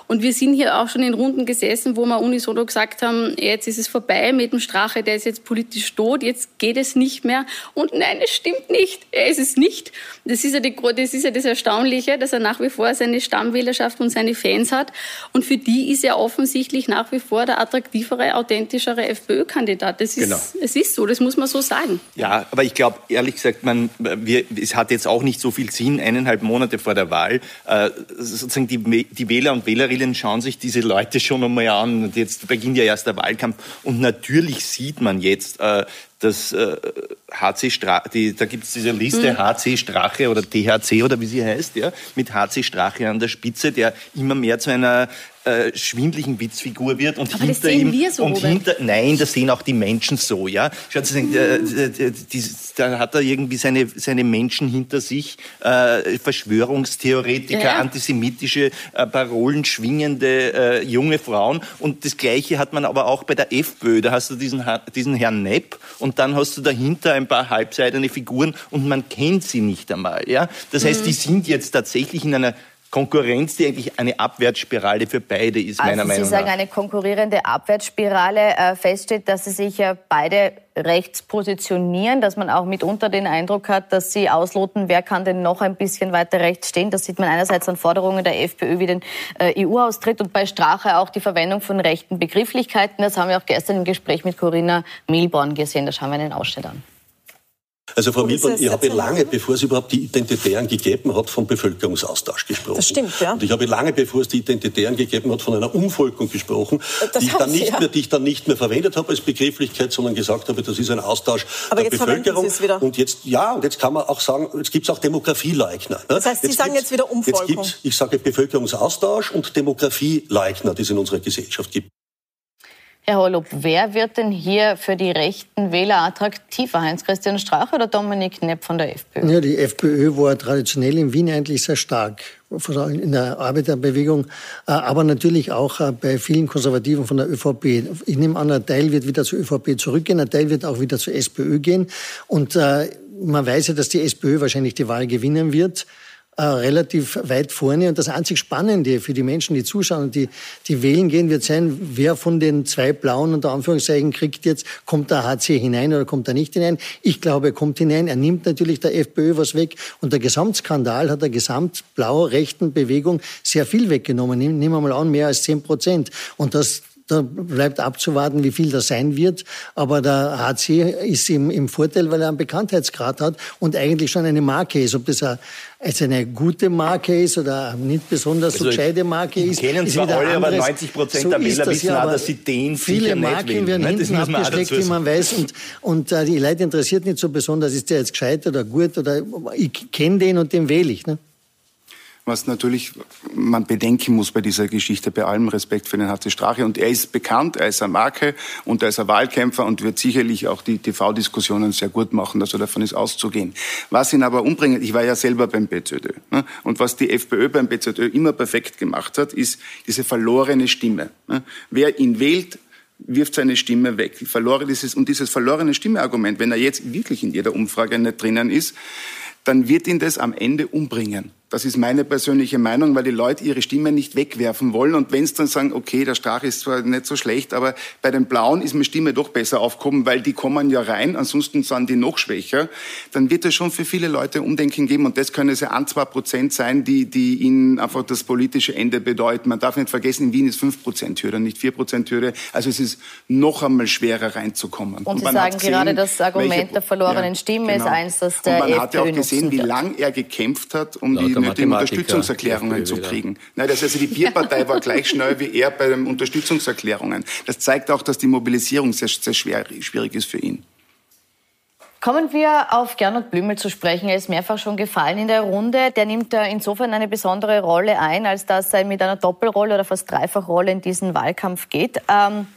Und wir sind hier auch schon in Runden gesessen, wo wir unisono gesagt haben, jetzt ist es vorbei mit dem Strache, der ist jetzt politisch tot, jetzt geht es nicht mehr. Und nein, es stimmt nicht. Er ist es nicht. Das ist ja, die, das, ist ja das Erstaunliche, dass er nach wie vor seine Stammwählerschaft und seine Fans hat. Und für die ist er offensichtlich nach wie vor der attraktivere, authentischere FPÖ-Kandidat. Das ist, genau. es ist so, das muss man so sagen. Ja, aber ich glaube, ehrlich gesagt, man, wir, es hat jetzt auch nicht so viel Sinn, eineinhalb Monate vor der Wahl, äh, sozusagen die, die Wähler und Wählerinnen schauen sich diese Leute schon einmal an. Und jetzt beginnt ja erst der Wahlkampf. Und natürlich sieht man jetzt, äh, dass äh, HC Strache, die, da gibt es diese Liste mhm. HC Strache oder THC oder wie sie heißt, ja, mit HC Strache an der Spitze, der immer mehr zu einer äh, schwindlichen Witzfigur wird und Aber hinter das sehen ihm wir so, und hinter nein, das sehen auch die Menschen so, ja. Schaut, Sie, äh, die, da hat er irgendwie seine seine Menschen hinter sich, äh, Verschwörungstheoretiker, ja. antisemitische äh, Parolen schwingende äh, junge Frauen und das Gleiche hat man aber auch bei der FPÖ. Da hast du diesen diesen Herrn Nepp und dann hast du dahinter ein paar halbseidene Figuren und man kennt sie nicht einmal, ja. Das heißt, mhm. die sind jetzt tatsächlich in einer Konkurrenz, die eigentlich eine Abwärtsspirale für beide ist, also meiner Sie Meinung nach. Sie sagen eine konkurrierende Abwärtsspirale. Äh, feststeht, dass Sie sich ja beide rechts positionieren, dass man auch mitunter den Eindruck hat, dass Sie ausloten, wer kann denn noch ein bisschen weiter rechts stehen. Das sieht man einerseits an Forderungen der FPÖ wie den äh, EU-Austritt und bei Strache auch die Verwendung von rechten Begrifflichkeiten. Das haben wir auch gestern im Gespräch mit Corinna Milborn gesehen. Da schauen wir einen Ausschnitt an. Also Frau Milborn, ich habe lange, bevor es überhaupt die Identitären gegeben hat, vom Bevölkerungsaustausch gesprochen. Das stimmt, ja. Und ich habe lange, bevor es die Identitären gegeben hat, von einer Umvolkung gesprochen, das die ich, dann nicht ja. mehr, die ich dann nicht mehr verwendet habe als Begrifflichkeit, sondern gesagt habe, das ist ein Austausch Aber der Bevölkerung. Sie es wieder. Und jetzt, ja, und jetzt kann man auch sagen, jetzt gibt es auch Demografieleugner. Ne? Das heißt, Sie jetzt sagen jetzt wieder Umvolkung. Jetzt gibt's, ich sage Bevölkerungsaustausch und Demografieleugner, die es in unserer Gesellschaft gibt. Herr Holub, wer wird denn hier für die rechten Wähler attraktiver? Heinz-Christian Strauch oder Dominik Nepp von der FPÖ? Ja, die FPÖ war traditionell in Wien eigentlich sehr stark, vor allem in der Arbeiterbewegung, äh, aber natürlich auch äh, bei vielen Konservativen von der ÖVP. Ich nehme an, ein Teil wird wieder zur ÖVP zurückgehen, ein Teil wird auch wieder zur SPÖ gehen. Und äh, man weiß ja, dass die SPÖ wahrscheinlich die Wahl gewinnen wird äh, relativ weit vorne. Und das einzig Spannende für die Menschen, die zuschauen, die, die wählen gehen, wird sein, wer von den zwei blauen unter Anführungszeichen kriegt jetzt, kommt der HC hinein oder kommt er nicht hinein? Ich glaube, er kommt hinein. Er nimmt natürlich der FPÖ was weg. Und der Gesamtskandal hat der gesamtblau-rechten Bewegung sehr viel weggenommen. Nehmen wir mal an, mehr als zehn Prozent. Und das da bleibt abzuwarten, wie viel das sein wird. Aber der HC ist im, im Vorteil, weil er einen Bekanntheitsgrad hat und eigentlich schon eine Marke ist. Ob das eine, also eine gute Marke ist oder nicht besonders also so gescheite Marke ist. kennen zwar alle, aber 90 Prozent so der Wähler das, wissen ja, auch, dass sie den Viele Marken werden hinten abgeschleckt, wie man weiß. Und, und äh, die Leute interessiert nicht so besonders, ist der jetzt gescheit oder gut oder ich kenne den und den wähle ich. Ne? Was natürlich man bedenken muss bei dieser Geschichte, bei allem Respekt für den HC Strache. Und er ist bekannt, er ist eine Marke und er ist ein Wahlkämpfer und wird sicherlich auch die TV-Diskussionen sehr gut machen, also davon ist auszugehen. Was ihn aber umbringt, ich war ja selber beim BZÖ, ne? und was die FPÖ beim BZÖ immer perfekt gemacht hat, ist diese verlorene Stimme. Ne? Wer ihn wählt, wirft seine Stimme weg. Verloren dieses, und dieses verlorene Stimmeargument, wenn er jetzt wirklich in jeder Umfrage nicht drinnen ist, dann wird ihn das am Ende umbringen. Das ist meine persönliche Meinung, weil die Leute ihre Stimme nicht wegwerfen wollen. Und wenn sie dann sagen, okay, der Strache ist zwar nicht so schlecht, aber bei den Blauen ist meine Stimme doch besser aufgehoben, weil die kommen ja rein, ansonsten sind die noch schwächer, dann wird es schon für viele Leute Umdenken geben. Und das können es ja ein, zwei Prozent sein, die, die ihnen einfach das politische Ende bedeuten. Man darf nicht vergessen, in Wien ist fünf Prozent Hürde, nicht vier Prozent Hürde. Also es ist noch einmal schwerer reinzukommen. Und, Und Sie sagen gesehen, gerade, das Argument welche, der verlorenen Stimme genau. ist eins, dass der Und man hat ja auch gesehen, wie lang er gekämpft hat, um die nötigen Unterstützungserklärungen zu kriegen. Nein, das also die Bierpartei war gleich schnell wie er bei den Unterstützungserklärungen. Das zeigt auch, dass die Mobilisierung sehr, sehr schwer, schwierig ist für ihn. Kommen wir auf Gernot Blümel zu sprechen. Er ist mehrfach schon gefallen in der Runde. Der nimmt insofern eine besondere Rolle ein, als dass er mit einer Doppelrolle oder fast Dreifachrolle in diesen Wahlkampf geht. Ähm,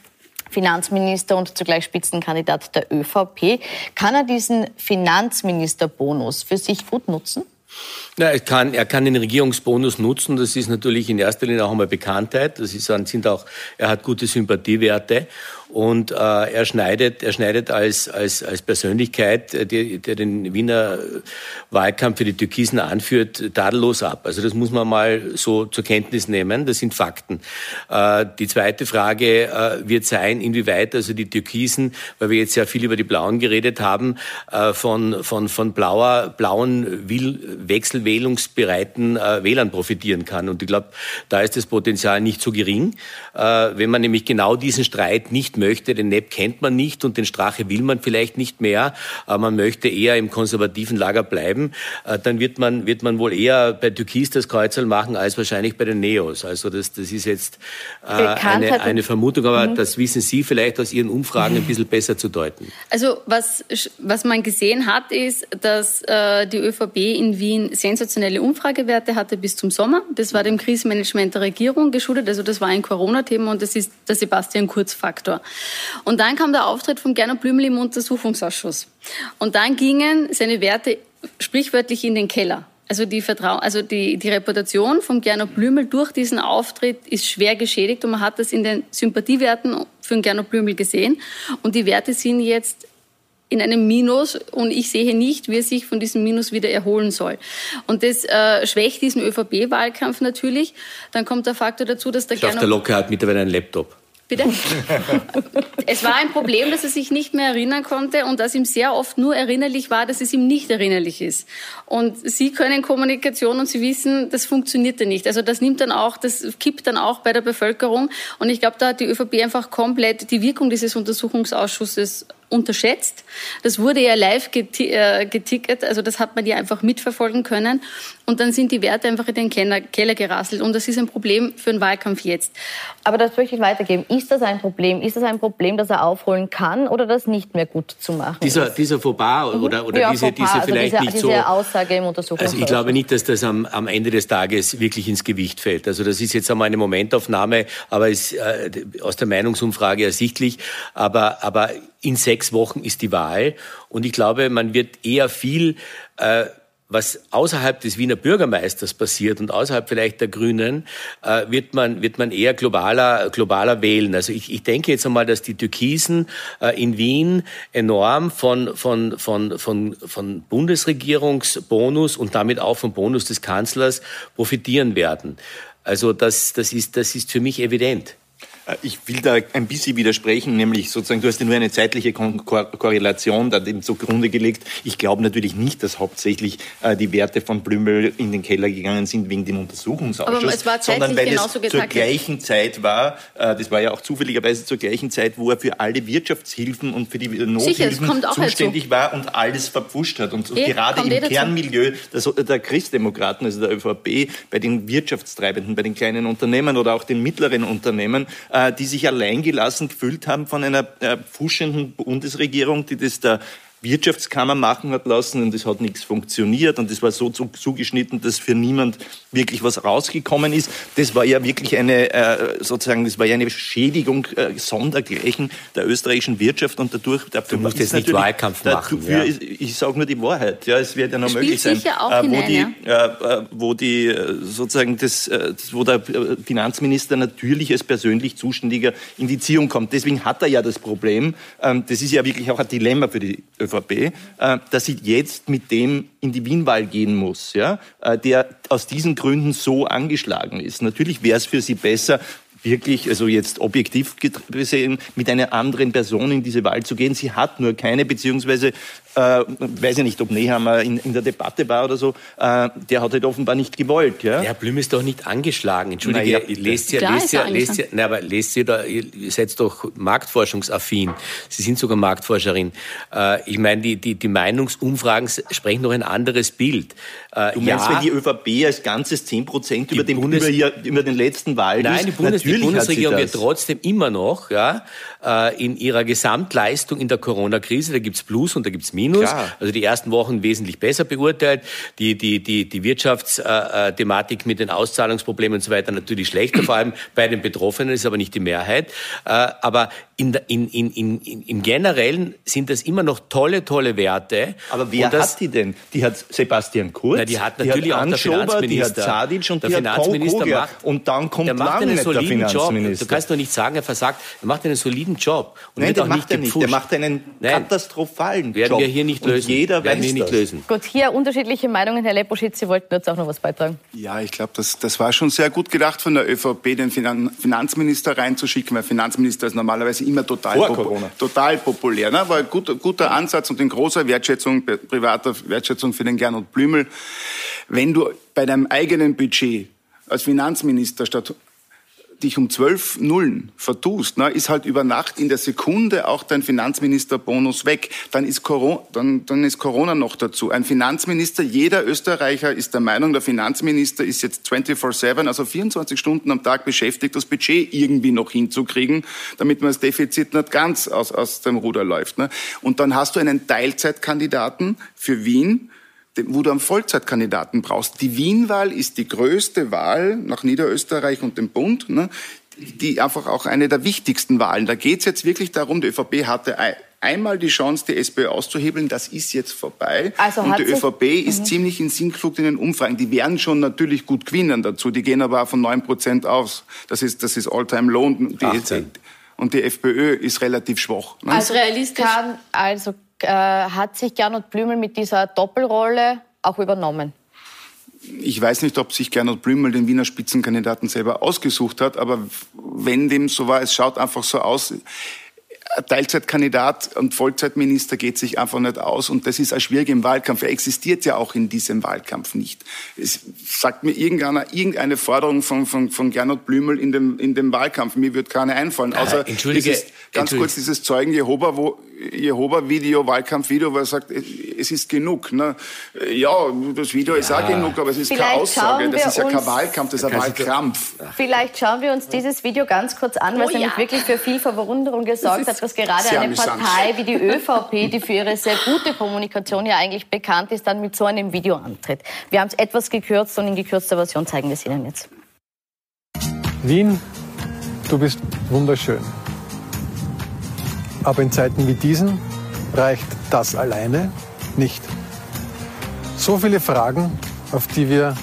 Finanzminister und zugleich Spitzenkandidat der ÖVP. Kann er diesen Finanzministerbonus für sich gut nutzen? Ja, er, kann, er kann den Regierungsbonus nutzen. Das ist natürlich in erster Linie auch einmal Bekanntheit. Das ist, sind auch, er hat gute Sympathiewerte. Und äh, er schneidet, er schneidet als, als, als Persönlichkeit, äh, der, der den Wiener Wahlkampf für die Türkisen anführt, tadellos ab. Also das muss man mal so zur Kenntnis nehmen. Das sind Fakten. Äh, die zweite Frage äh, wird sein, inwieweit also die Türkisen, weil wir jetzt ja viel über die Blauen geredet haben, äh, von, von, von blauer, blauen, wechselwählungsbereiten äh, Wählern profitieren kann. Und ich glaube, da ist das Potenzial nicht so gering. Äh, wenn man nämlich genau diesen Streit nicht möchte. Den Nepp kennt man nicht und den Strache will man vielleicht nicht mehr. Aber man möchte eher im konservativen Lager bleiben. Äh, dann wird man, wird man wohl eher bei Türkis das Kreuzerl machen als wahrscheinlich bei den Neos. Also das, das ist jetzt äh, eine, eine Vermutung, aber mhm. das wissen Sie vielleicht aus Ihren Umfragen ein bisschen besser zu deuten. Also was, was man gesehen hat, ist, dass äh, die ÖVP in Wien sensationelle Umfragewerte hatte bis zum Sommer. Das war dem Krisenmanagement der Regierung geschuldet. Also das war ein Corona-Thema und das ist der Sebastian Kurz-Faktor. Und dann kam der Auftritt von Gernot Blümel im Untersuchungsausschuss. Und dann gingen seine Werte sprichwörtlich in den Keller. Also die Vertrau also die, die Reputation von Gernot Blümel durch diesen Auftritt ist schwer geschädigt und man hat das in den Sympathiewerten für den Gernot Blümel gesehen. Und die Werte sind jetzt in einem Minus und ich sehe nicht, wie er sich von diesem Minus wieder erholen soll. Und das äh, schwächt diesen ÖVP-Wahlkampf natürlich. Dann kommt der Faktor dazu, dass der Gernot... Der Locker hat mittlerweile einen Laptop. Bitte? [laughs] es war ein Problem, dass er sich nicht mehr erinnern konnte und dass ihm sehr oft nur erinnerlich war, dass es ihm nicht erinnerlich ist. Und Sie können Kommunikation und Sie wissen, das funktionierte nicht. Also das nimmt dann auch, das kippt dann auch bei der Bevölkerung. Und ich glaube, da hat die ÖVP einfach komplett die Wirkung dieses Untersuchungsausschusses unterschätzt. Das wurde ja live äh, getickert, also das hat man ja einfach mitverfolgen können. Und dann sind die Werte einfach in den Keller, Keller gerasselt. Und das ist ein Problem für den Wahlkampf jetzt. Aber das möchte ich weitergeben. Ist das ein Problem? Ist das ein Problem, das er aufholen kann oder das nicht mehr gut zu machen dieser, ist? Dieser Fauxpas mhm. oder, oder ja, diese, Fauxpas, diese vielleicht also diese, nicht diese Aussage im Untersuchungsausschuss. Also ich glaube nicht, dass das am, am Ende des Tages wirklich ins Gewicht fällt. Also das ist jetzt einmal eine Momentaufnahme, aber ist äh, aus der Meinungsumfrage ersichtlich. Aber, aber in sechs Wochen ist die Wahl. Und ich glaube, man wird eher viel, äh, was außerhalb des Wiener Bürgermeisters passiert und außerhalb vielleicht der Grünen, äh, wird man, wird man eher globaler, globaler wählen. Also ich, ich denke jetzt einmal, dass die Türkisen äh, in Wien enorm von, von, von, von, von Bundesregierungsbonus und damit auch vom Bonus des Kanzlers profitieren werden. Also das, das, ist, das ist für mich evident. Äh, ich will da ein bisschen widersprechen, nämlich sozusagen, du hast ja nur eine zeitliche Korrelation da dem zugrunde gelegt. Ich glaube natürlich nicht, dass hauptsächlich äh, die Werte von Blümel in den Keller gegangen sind wegen dem Untersuchungsausschuss, sondern weil es zur gleichen Zeit war, äh, das war ja auch zufälligerweise zur gleichen Zeit, wo er für alle Wirtschaftshilfen und für die Nothilfen zuständig dazu. war und alles verpfuscht hat. Und e, gerade im Kernmilieu der, der Christdemokraten, also der ÖVP, bei den Wirtschaftstreibenden, bei den kleinen Unternehmen oder auch den mittleren Unternehmen, die sich alleingelassen gefühlt haben von einer äh, fuschenden Bundesregierung, die das da Wirtschaftskammer machen hat lassen und es hat nichts funktioniert und es war so zugeschnitten, dass für niemand wirklich was rausgekommen ist. Das war ja wirklich eine, äh, sozusagen, das war ja eine Schädigung äh, sondergleichen der österreichischen Wirtschaft und dadurch, dafür du musst jetzt nicht Wahlkampf machen. Dafür, ja. ich, ich sage nur die Wahrheit, ja, es wird ja noch möglich sein, äh, wo, die, äh, wo die, äh, sozusagen das, das, wo der Finanzminister natürlich als persönlich Zuständiger in die Ziehung kommt. Deswegen hat er ja das Problem, ähm, das ist ja wirklich auch ein Dilemma für die ÖVP ÖVP, äh, dass sie jetzt mit dem in die Wienwahl gehen muss, ja, äh, der aus diesen Gründen so angeschlagen ist. Natürlich wäre es für sie besser, wirklich, also jetzt objektiv gesehen, mit einer anderen Person in diese Wahl zu gehen. Sie hat nur keine, beziehungsweise äh, weiß ich nicht, ob Nehammer in, in der Debatte war oder so, äh, der hat halt offenbar nicht gewollt. Ja? Herr Blüm ist doch nicht angeschlagen. Entschuldige, ja, lest ihr, lest ihr, lest ihr, na, aber lest ihr da, ihr seid doch marktforschungsaffin. Sie sind sogar Marktforscherin. Äh, ich meine, die, die, die Meinungsumfragen sprechen doch ein anderes Bild. Äh, du meinst, ja, wenn die ÖVP als ganzes 10 Prozent über, den, über, über den letzten Wahlen Nein, die, Bundes, die Bundesregierung wird trotzdem immer noch ja, äh, in ihrer Gesamtleistung in der Corona-Krise, da gibt's Plus und da gibt's Minus. Klar. Also die ersten Wochen wesentlich besser beurteilt, die, die, die, die Wirtschaftsthematik mit den Auszahlungsproblemen und so weiter natürlich schlechter, vor allem bei den Betroffenen, ist aber nicht die Mehrheit. Äh, aber in, in, in, in, im Generellen sind das immer noch tolle, tolle Werte. Aber wer das, hat die denn? Die hat Sebastian Kurz, na, die hat natürlich die hat auch Anschober, der Finanzminister. Die hat Zadic und der die Finanzminister hat macht, Und dann kommt der macht einen soliden Job. Du kannst doch nicht sagen, er versagt. Er macht einen soliden Job. Und Nein, der macht er nicht. Der macht einen Nein. katastrophalen Werden Job. wir hier nicht lösen. Und jeder Werden weiß wir nicht das. lösen. Gut, hier unterschiedliche Meinungen. Herr Leposchitz, Sie wollten jetzt auch noch was beitragen. Ja, ich glaube, das, das war schon sehr gut gedacht von der ÖVP, den Finanzminister reinzuschicken, weil Finanzminister ist normalerweise immer total, popu total populär. Ne? War ein guter, guter Ansatz und in großer Wertschätzung, privater Wertschätzung für den Gernot Blümel. Wenn du bei deinem eigenen Budget als Finanzminister statt dich um zwölf Nullen vertust, ne, ist halt über Nacht in der Sekunde auch dein Finanzministerbonus weg. Dann ist, Corona, dann, dann ist Corona noch dazu. Ein Finanzminister, jeder Österreicher ist der Meinung, der Finanzminister ist jetzt 24-7, also 24 Stunden am Tag beschäftigt, das Budget irgendwie noch hinzukriegen, damit man das Defizit nicht ganz aus, aus dem Ruder läuft. Ne. Und dann hast du einen Teilzeitkandidaten für Wien, wo du einen Vollzeitkandidaten brauchst. Die Wienwahl ist die größte Wahl nach Niederösterreich und dem Bund, ne, die einfach auch eine der wichtigsten Wahlen. Da geht es jetzt wirklich darum, die ÖVP hatte einmal die Chance, die SPÖ auszuhebeln. Das ist jetzt vorbei. Also und die ÖVP ist mhm. ziemlich in Sinkflug in den Umfragen. Die werden schon natürlich gut gewinnen dazu. Die gehen aber auch von 9 Prozent aus. Das ist, das ist All-Time-Low. Und die FPÖ ist relativ schwach. Ne? Also realistisch. Kann, also äh, hat sich Gernot Blümel mit dieser Doppelrolle auch übernommen? Ich weiß nicht, ob sich Gernot Blümel den Wiener Spitzenkandidaten selber ausgesucht hat, aber wenn dem so war, es schaut einfach so aus, Teilzeitkandidat und Vollzeitminister geht sich einfach nicht aus und das ist auch schwierig im Wahlkampf. Er existiert ja auch in diesem Wahlkampf nicht. Es sagt mir irgendeiner irgendeine Forderung von, von, von Gernot Blümel in dem, in dem Wahlkampf. Mir wird keine einfallen. Außer Entschuldige, dieses, ganz kurz dieses Zeugen Jehova, wo Jehova-Video, Wahlkampfvideo, wo er sagt, es ist genug. Ne? Ja, das Video ja. ist auch genug, aber es ist Vielleicht keine Aussage. Das ist ja kein Wahlkampf, das ist ein Wahlkrampf. Vielleicht schauen wir uns dieses Video ganz kurz an, weil oh, es nämlich wirklich für viel Verwunderung gesorgt hat, dass gerade eine amüsant. Partei wie die ÖVP, die für ihre sehr gute Kommunikation ja eigentlich bekannt ist, dann mit so einem Video antritt. Wir haben es etwas gekürzt und in gekürzter Version zeigen wir es Ihnen jetzt. Wien, du bist wunderschön. Aber in Zeiten wie diesen reicht das alleine nicht. So viele Fragen, auf die wir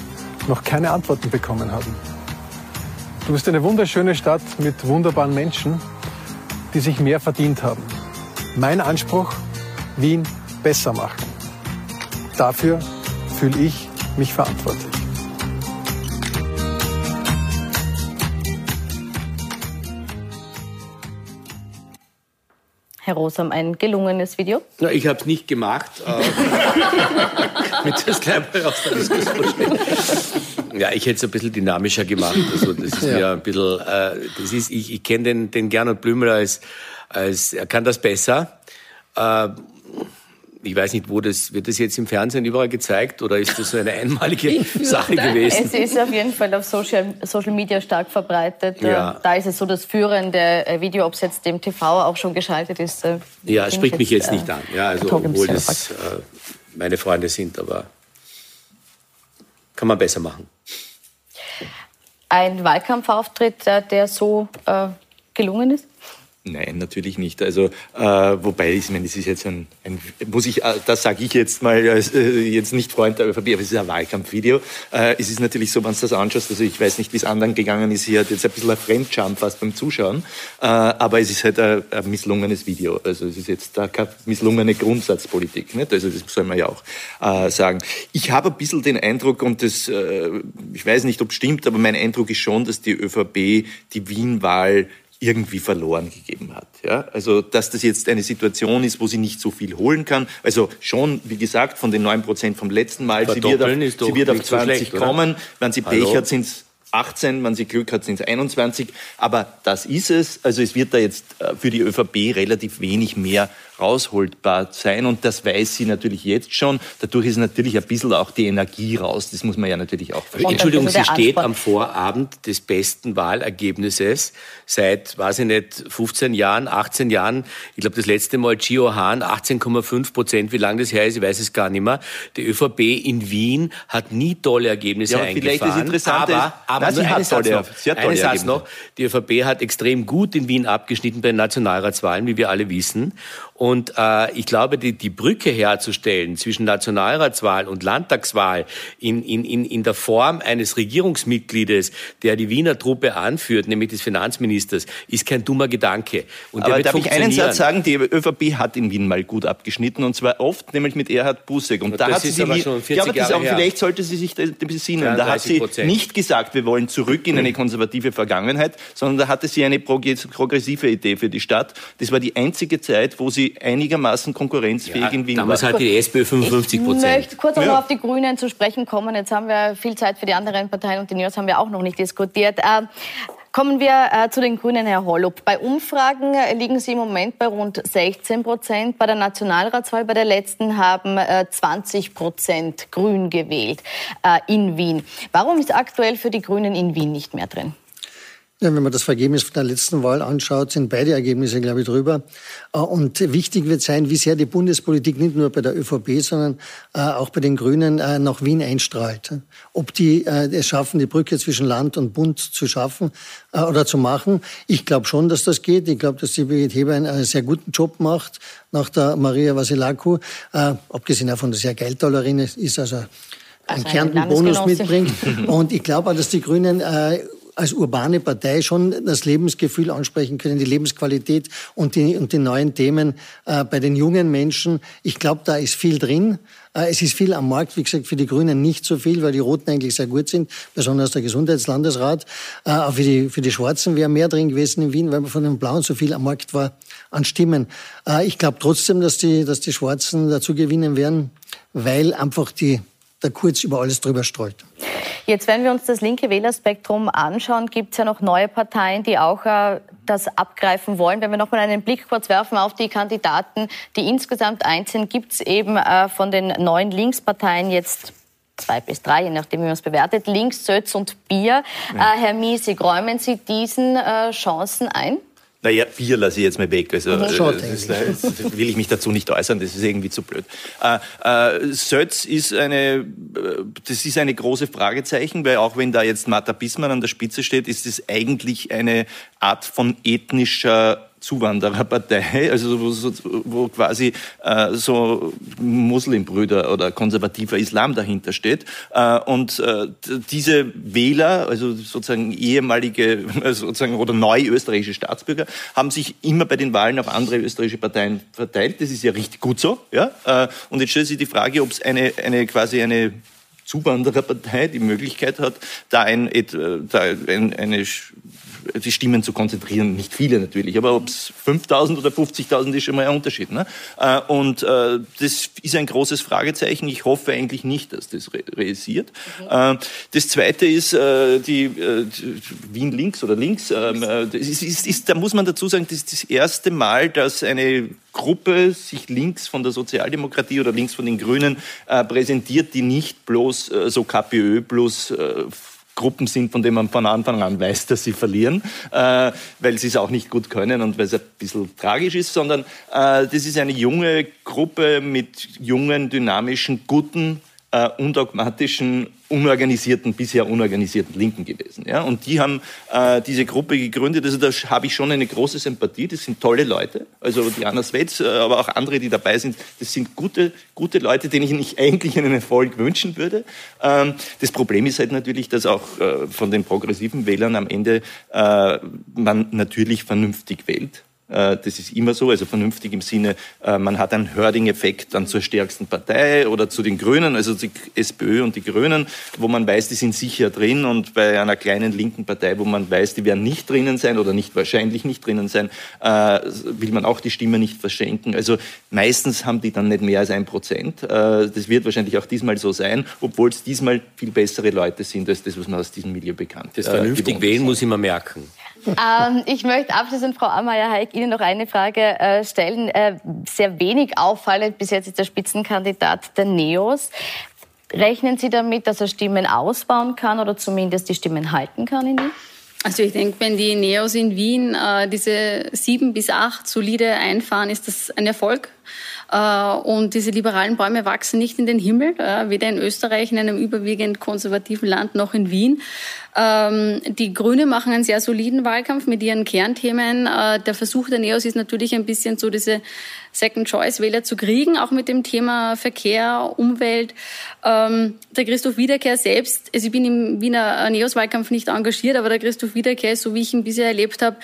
noch keine Antworten bekommen haben. Du bist eine wunderschöne Stadt mit wunderbaren Menschen, die sich mehr verdient haben. Mein Anspruch, Wien besser machen. Dafür fühle ich mich verantwortlich. Herr Rosam, ein gelungenes Video? Na, ich habe es nicht gemacht. Äh, [laughs] mit das gleich mal aus der Diskussion Ja, ich hätte es ein bisschen dynamischer gemacht. Also das ist ja. mir ein bisschen, äh, das ist, ich, ich kenne den, den Gernot Blümler als, als, er kann das besser. Äh, ich weiß nicht, wo das, wird das jetzt im Fernsehen überall gezeigt oder ist das so eine [laughs] einmalige [laughs] Sache gewesen? Es ist auf jeden Fall auf Social, Social Media stark verbreitet. Ja. Da ist es so das führende äh, Video, ob es jetzt im TV auch schon geschaltet ist. Äh, ja, spricht mich jetzt, nicht an. Ja, also, obwohl das äh, meine Freunde sind, aber kann man besser machen. Ein Wahlkampfauftritt, der so äh, gelungen ist? Nein, natürlich nicht. Also äh, wobei, ich meine, das ist jetzt ein, ein muss ich, äh, das sage ich jetzt mal äh, jetzt nicht Freund der ÖVP, aber es ist ein Wahlkampfvideo. Äh, es ist natürlich so, wenn du das anschaust, also ich weiß nicht, wie es anderen gegangen ist, hier hat jetzt ein bisschen ein Fremdscham fast beim Zuschauen, äh, aber es ist halt ein, ein, misslungenes Video. Also es ist jetzt da keine misslungene Grundsatzpolitik. Nicht? Also das soll man ja auch äh, sagen. Ich habe ein bisschen den Eindruck, und das, äh, ich weiß nicht, ob es stimmt, aber mein Eindruck ist schon, dass die ÖVP die Wien-Wahl irgendwie verloren gegeben hat. Ja? Also, dass das jetzt eine Situation ist, wo sie nicht so viel holen kann. Also schon, wie gesagt, von den 9 Prozent vom letzten Mal, sie wird auf, sie wird auf 20 so schlecht, kommen. Wenn sie Pech hat, sind es 18, wenn sie Glück hat, sind es 21. Aber das ist es. Also es wird da jetzt äh, für die ÖVP relativ wenig mehr rausholbar sein. Und das weiß sie natürlich jetzt schon. Dadurch ist natürlich ein bisschen auch die Energie raus. Das muss man ja natürlich auch verstehen. Entschuldigung, sie steht am Vorabend des besten Wahlergebnisses seit, weiß ich nicht, 15 Jahren, 18 Jahren. Ich glaube, das letzte Mal Gio Hahn, 18,5 Prozent. Wie lange das her ist, ich weiß es gar nicht mehr. Die ÖVP in Wien hat nie tolle Ergebnisse ja, eingefahren. Vielleicht ist interessant, aber, aber Nein, sie hat tolle, noch, sie hat tolle Satz noch. Die ÖVP hat extrem gut in Wien abgeschnitten bei den Nationalratswahlen, wie wir alle wissen. Und äh, ich glaube, die, die Brücke herzustellen zwischen Nationalratswahl und Landtagswahl in, in, in, in der Form eines Regierungsmitgliedes, der die Wiener Truppe anführt, nämlich des Finanzministers, ist kein dummer Gedanke. Und Aber darf ich einen Satz sagen? Die ÖVP hat in Wien mal gut abgeschnitten und zwar oft, nämlich mit Erhard Busek. Und, und da hat sie aber schon 40 ja, aber das auch, vielleicht sollte sie sich besinnen. Da hat sie nicht gesagt, wir wollen zurück in eine konservative Vergangenheit, sondern da hatte sie eine progressive Idee für die Stadt. Das war die einzige Zeit, wo sie einigermaßen konkurrenzfähig ja, in Wien damals war. Damals hatte die SPÖ 55 Prozent. Ich möchte kurz auch ja. noch auf die Grünen zu sprechen kommen. Jetzt haben wir viel Zeit für die anderen Parteien und die Neos haben wir auch noch nicht diskutiert. Äh, Kommen wir äh, zu den Grünen, Herr Hollup. Bei Umfragen äh, liegen Sie im Moment bei rund 16 Prozent. Bei der Nationalratswahl, bei der letzten, haben äh, 20 Prozent Grün gewählt äh, in Wien. Warum ist aktuell für die Grünen in Wien nicht mehr drin? Ja, wenn man das Ergebnis von der letzten Wahl anschaut, sind beide Ergebnisse, glaube ich, drüber. Äh, und wichtig wird sein, wie sehr die Bundespolitik nicht nur bei der ÖVP, sondern äh, auch bei den Grünen äh, nach Wien einstrahlt. Ob die es schaffen, die Brücke zwischen Land und Bund zu schaffen oder zu machen. Ich glaube schon, dass das geht. Ich glaube, dass die Birgit Heber einen sehr guten Job macht nach der Maria Vasilaku. Abgesehen davon, dass sie ja Geldtollerin ist, also einen also Kärnten-Bonus mitbringt. [laughs] Und ich glaube auch, dass die Grünen als urbane Partei schon das Lebensgefühl ansprechen können, die Lebensqualität und die, und die neuen Themen äh, bei den jungen Menschen. Ich glaube, da ist viel drin. Äh, es ist viel am Markt, wie gesagt, für die Grünen nicht so viel, weil die Roten eigentlich sehr gut sind, besonders der Gesundheitslandesrat. Äh, auch für die, für die Schwarzen wäre mehr drin gewesen in Wien, weil von den Blauen so viel am Markt war an Stimmen. Äh, ich glaube trotzdem, dass die, dass die Schwarzen dazu gewinnen werden, weil einfach die, der Kurz über alles drüber streut. Jetzt, wenn wir uns das linke Wählerspektrum anschauen, gibt es ja noch neue Parteien, die auch äh, das abgreifen wollen. Wenn wir noch mal einen Blick kurz werfen auf die Kandidaten, die insgesamt eins sind, gibt es eben äh, von den neuen Linksparteien jetzt zwei bis drei, je nachdem, wie man es bewertet, Links, Sötz und Bier. Ja. Äh, Herr Miesig, räumen Sie diesen äh, Chancen ein? Naja, Bier lasse ich jetzt mal weg. Also, das, das will ich mich dazu nicht äußern, das ist irgendwie zu blöd. Äh, äh, Sötz ist eine, äh, das ist eine große Fragezeichen, weil auch wenn da jetzt Martha Bismarck an der Spitze steht, ist es eigentlich eine Art von ethnischer Zuwandererpartei, also wo, wo quasi äh, so Muslimbrüder oder konservativer Islam dahinter steht. Äh, und äh, diese Wähler, also sozusagen ehemalige sozusagen oder neue österreichische Staatsbürger, haben sich immer bei den Wahlen auf andere österreichische Parteien verteilt. Das ist ja richtig gut so. Ja? Äh, und jetzt stellt sich die Frage, ob es eine, eine quasi eine Zuwandererpartei die Möglichkeit hat, da, ein, äh, da ein, eine die Stimmen zu konzentrieren. Nicht viele natürlich, aber ob es 5.000 oder 50.000 ist schon mal ein Unterschied. Ne? Äh, und äh, das ist ein großes Fragezeichen. Ich hoffe eigentlich nicht, dass das realisiert. Mhm. Das Zweite ist die, Wien links oder links. Ähm, das ist, ist, ist, da muss man dazu sagen, das ist das erste Mal, dass eine Gruppe sich links von der Sozialdemokratie oder links von den Grünen präsentiert, die nicht bloß so KPÖ plus Gruppen sind, von denen man von Anfang an weiß, dass sie verlieren, äh, weil sie es auch nicht gut können und weil es ein bisschen tragisch ist, sondern äh, das ist eine junge Gruppe mit jungen, dynamischen, guten äh, undogmatischen, unorganisierten, bisher unorganisierten Linken gewesen. Ja? Und die haben äh, diese Gruppe gegründet. Also da habe ich schon eine große Sympathie. Das sind tolle Leute. Also Diana Svets, äh, aber auch andere, die dabei sind. Das sind gute, gute Leute, denen ich eigentlich einen Erfolg wünschen würde. Ähm, das Problem ist halt natürlich, dass auch äh, von den progressiven Wählern am Ende äh, man natürlich vernünftig wählt. Äh, das ist immer so, also vernünftig im Sinne, äh, man hat einen Herding-Effekt dann zur stärksten Partei oder zu den Grünen, also die SPÖ und die Grünen, wo man weiß, die sind sicher drin und bei einer kleinen linken Partei, wo man weiß, die werden nicht drinnen sein oder nicht wahrscheinlich nicht drinnen sein, äh, will man auch die Stimme nicht verschenken. Also meistens haben die dann nicht mehr als ein Prozent. Das wird wahrscheinlich auch diesmal so sein, obwohl es diesmal viel bessere Leute sind als das, was man aus diesem Milieu bekannt Das vernünftig wählen muss ich mal merken. Ähm, ich möchte abschließend, Frau Amaya-Heik, Ihnen noch eine Frage äh, stellen. Äh, sehr wenig auffallend bis jetzt ist der Spitzenkandidat der Neos. Rechnen Sie damit, dass er Stimmen ausbauen kann oder zumindest die Stimmen halten kann in Wien? Also ich denke, wenn die Neos in Wien äh, diese sieben bis acht solide einfahren, ist das ein Erfolg. Äh, und diese liberalen Bäume wachsen nicht in den Himmel, äh, weder in Österreich, in einem überwiegend konservativen Land, noch in Wien. Ähm, die Grüne machen einen sehr soliden Wahlkampf mit ihren Kernthemen. Äh, der Versuch der Neos ist natürlich ein bisschen so diese Second-Choice-Wähler zu kriegen, auch mit dem Thema Verkehr, Umwelt. Ähm, der Christoph Wiederkehr selbst, also ich bin im Wiener Neos-Wahlkampf nicht engagiert, aber der Christoph Wiederkehr, so wie ich ihn bisher erlebt habe,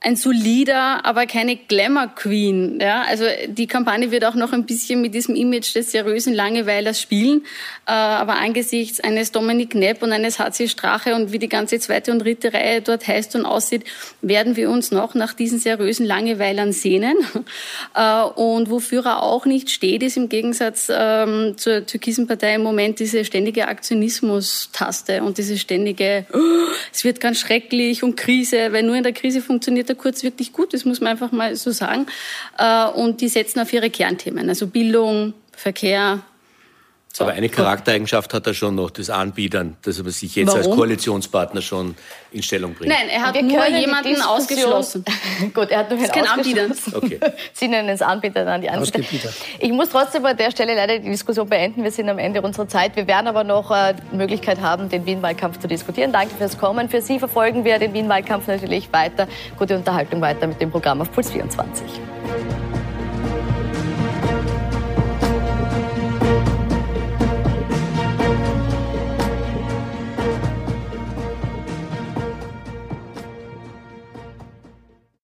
ein solider, aber keine Glamour Queen. Ja, also die Kampagne wird auch noch ein bisschen mit diesem Image des seriösen Langeweilers spielen. Äh, aber angesichts eines Dominik Knepp und eines HC Strache und wie die ganze zweite und dritte Reihe dort heißt und aussieht, werden wir uns noch nach diesen seriösen Langeweilern sehnen. [laughs] Äh, und wofür er auch nicht steht, ist im Gegensatz ähm, zur türkisen Partei im Moment diese ständige Aktionismus-Taste und diese ständige, oh, [gasps] es wird ganz schrecklich und Krise, weil nur in der Krise funktioniert der Kurz wirklich gut, das muss man einfach mal so sagen. Äh, und die setzen auf ihre Kernthemen, also Bildung, Verkehr, so. Aber eine Charaktereigenschaft hat er schon noch, das Anbietern, dass er sich jetzt Warum? als Koalitionspartner schon in Stellung bringt. Nein, er hat Wir nur jemanden ausgeschlossen. [laughs] Gut, er hat nur kein Anbieter. Okay. [laughs] Sie nennen es Anbieter dann die Anbieter. Ich muss trotzdem an der Stelle leider die Diskussion beenden. Wir sind am Ende unserer Zeit. Wir werden aber noch äh, die Möglichkeit haben, den Wien-Wahlkampf zu diskutieren. Danke fürs Kommen. Für Sie verfolgen wir den Wien-Wahlkampf natürlich weiter. Gute Unterhaltung weiter mit dem Programm auf Puls 24.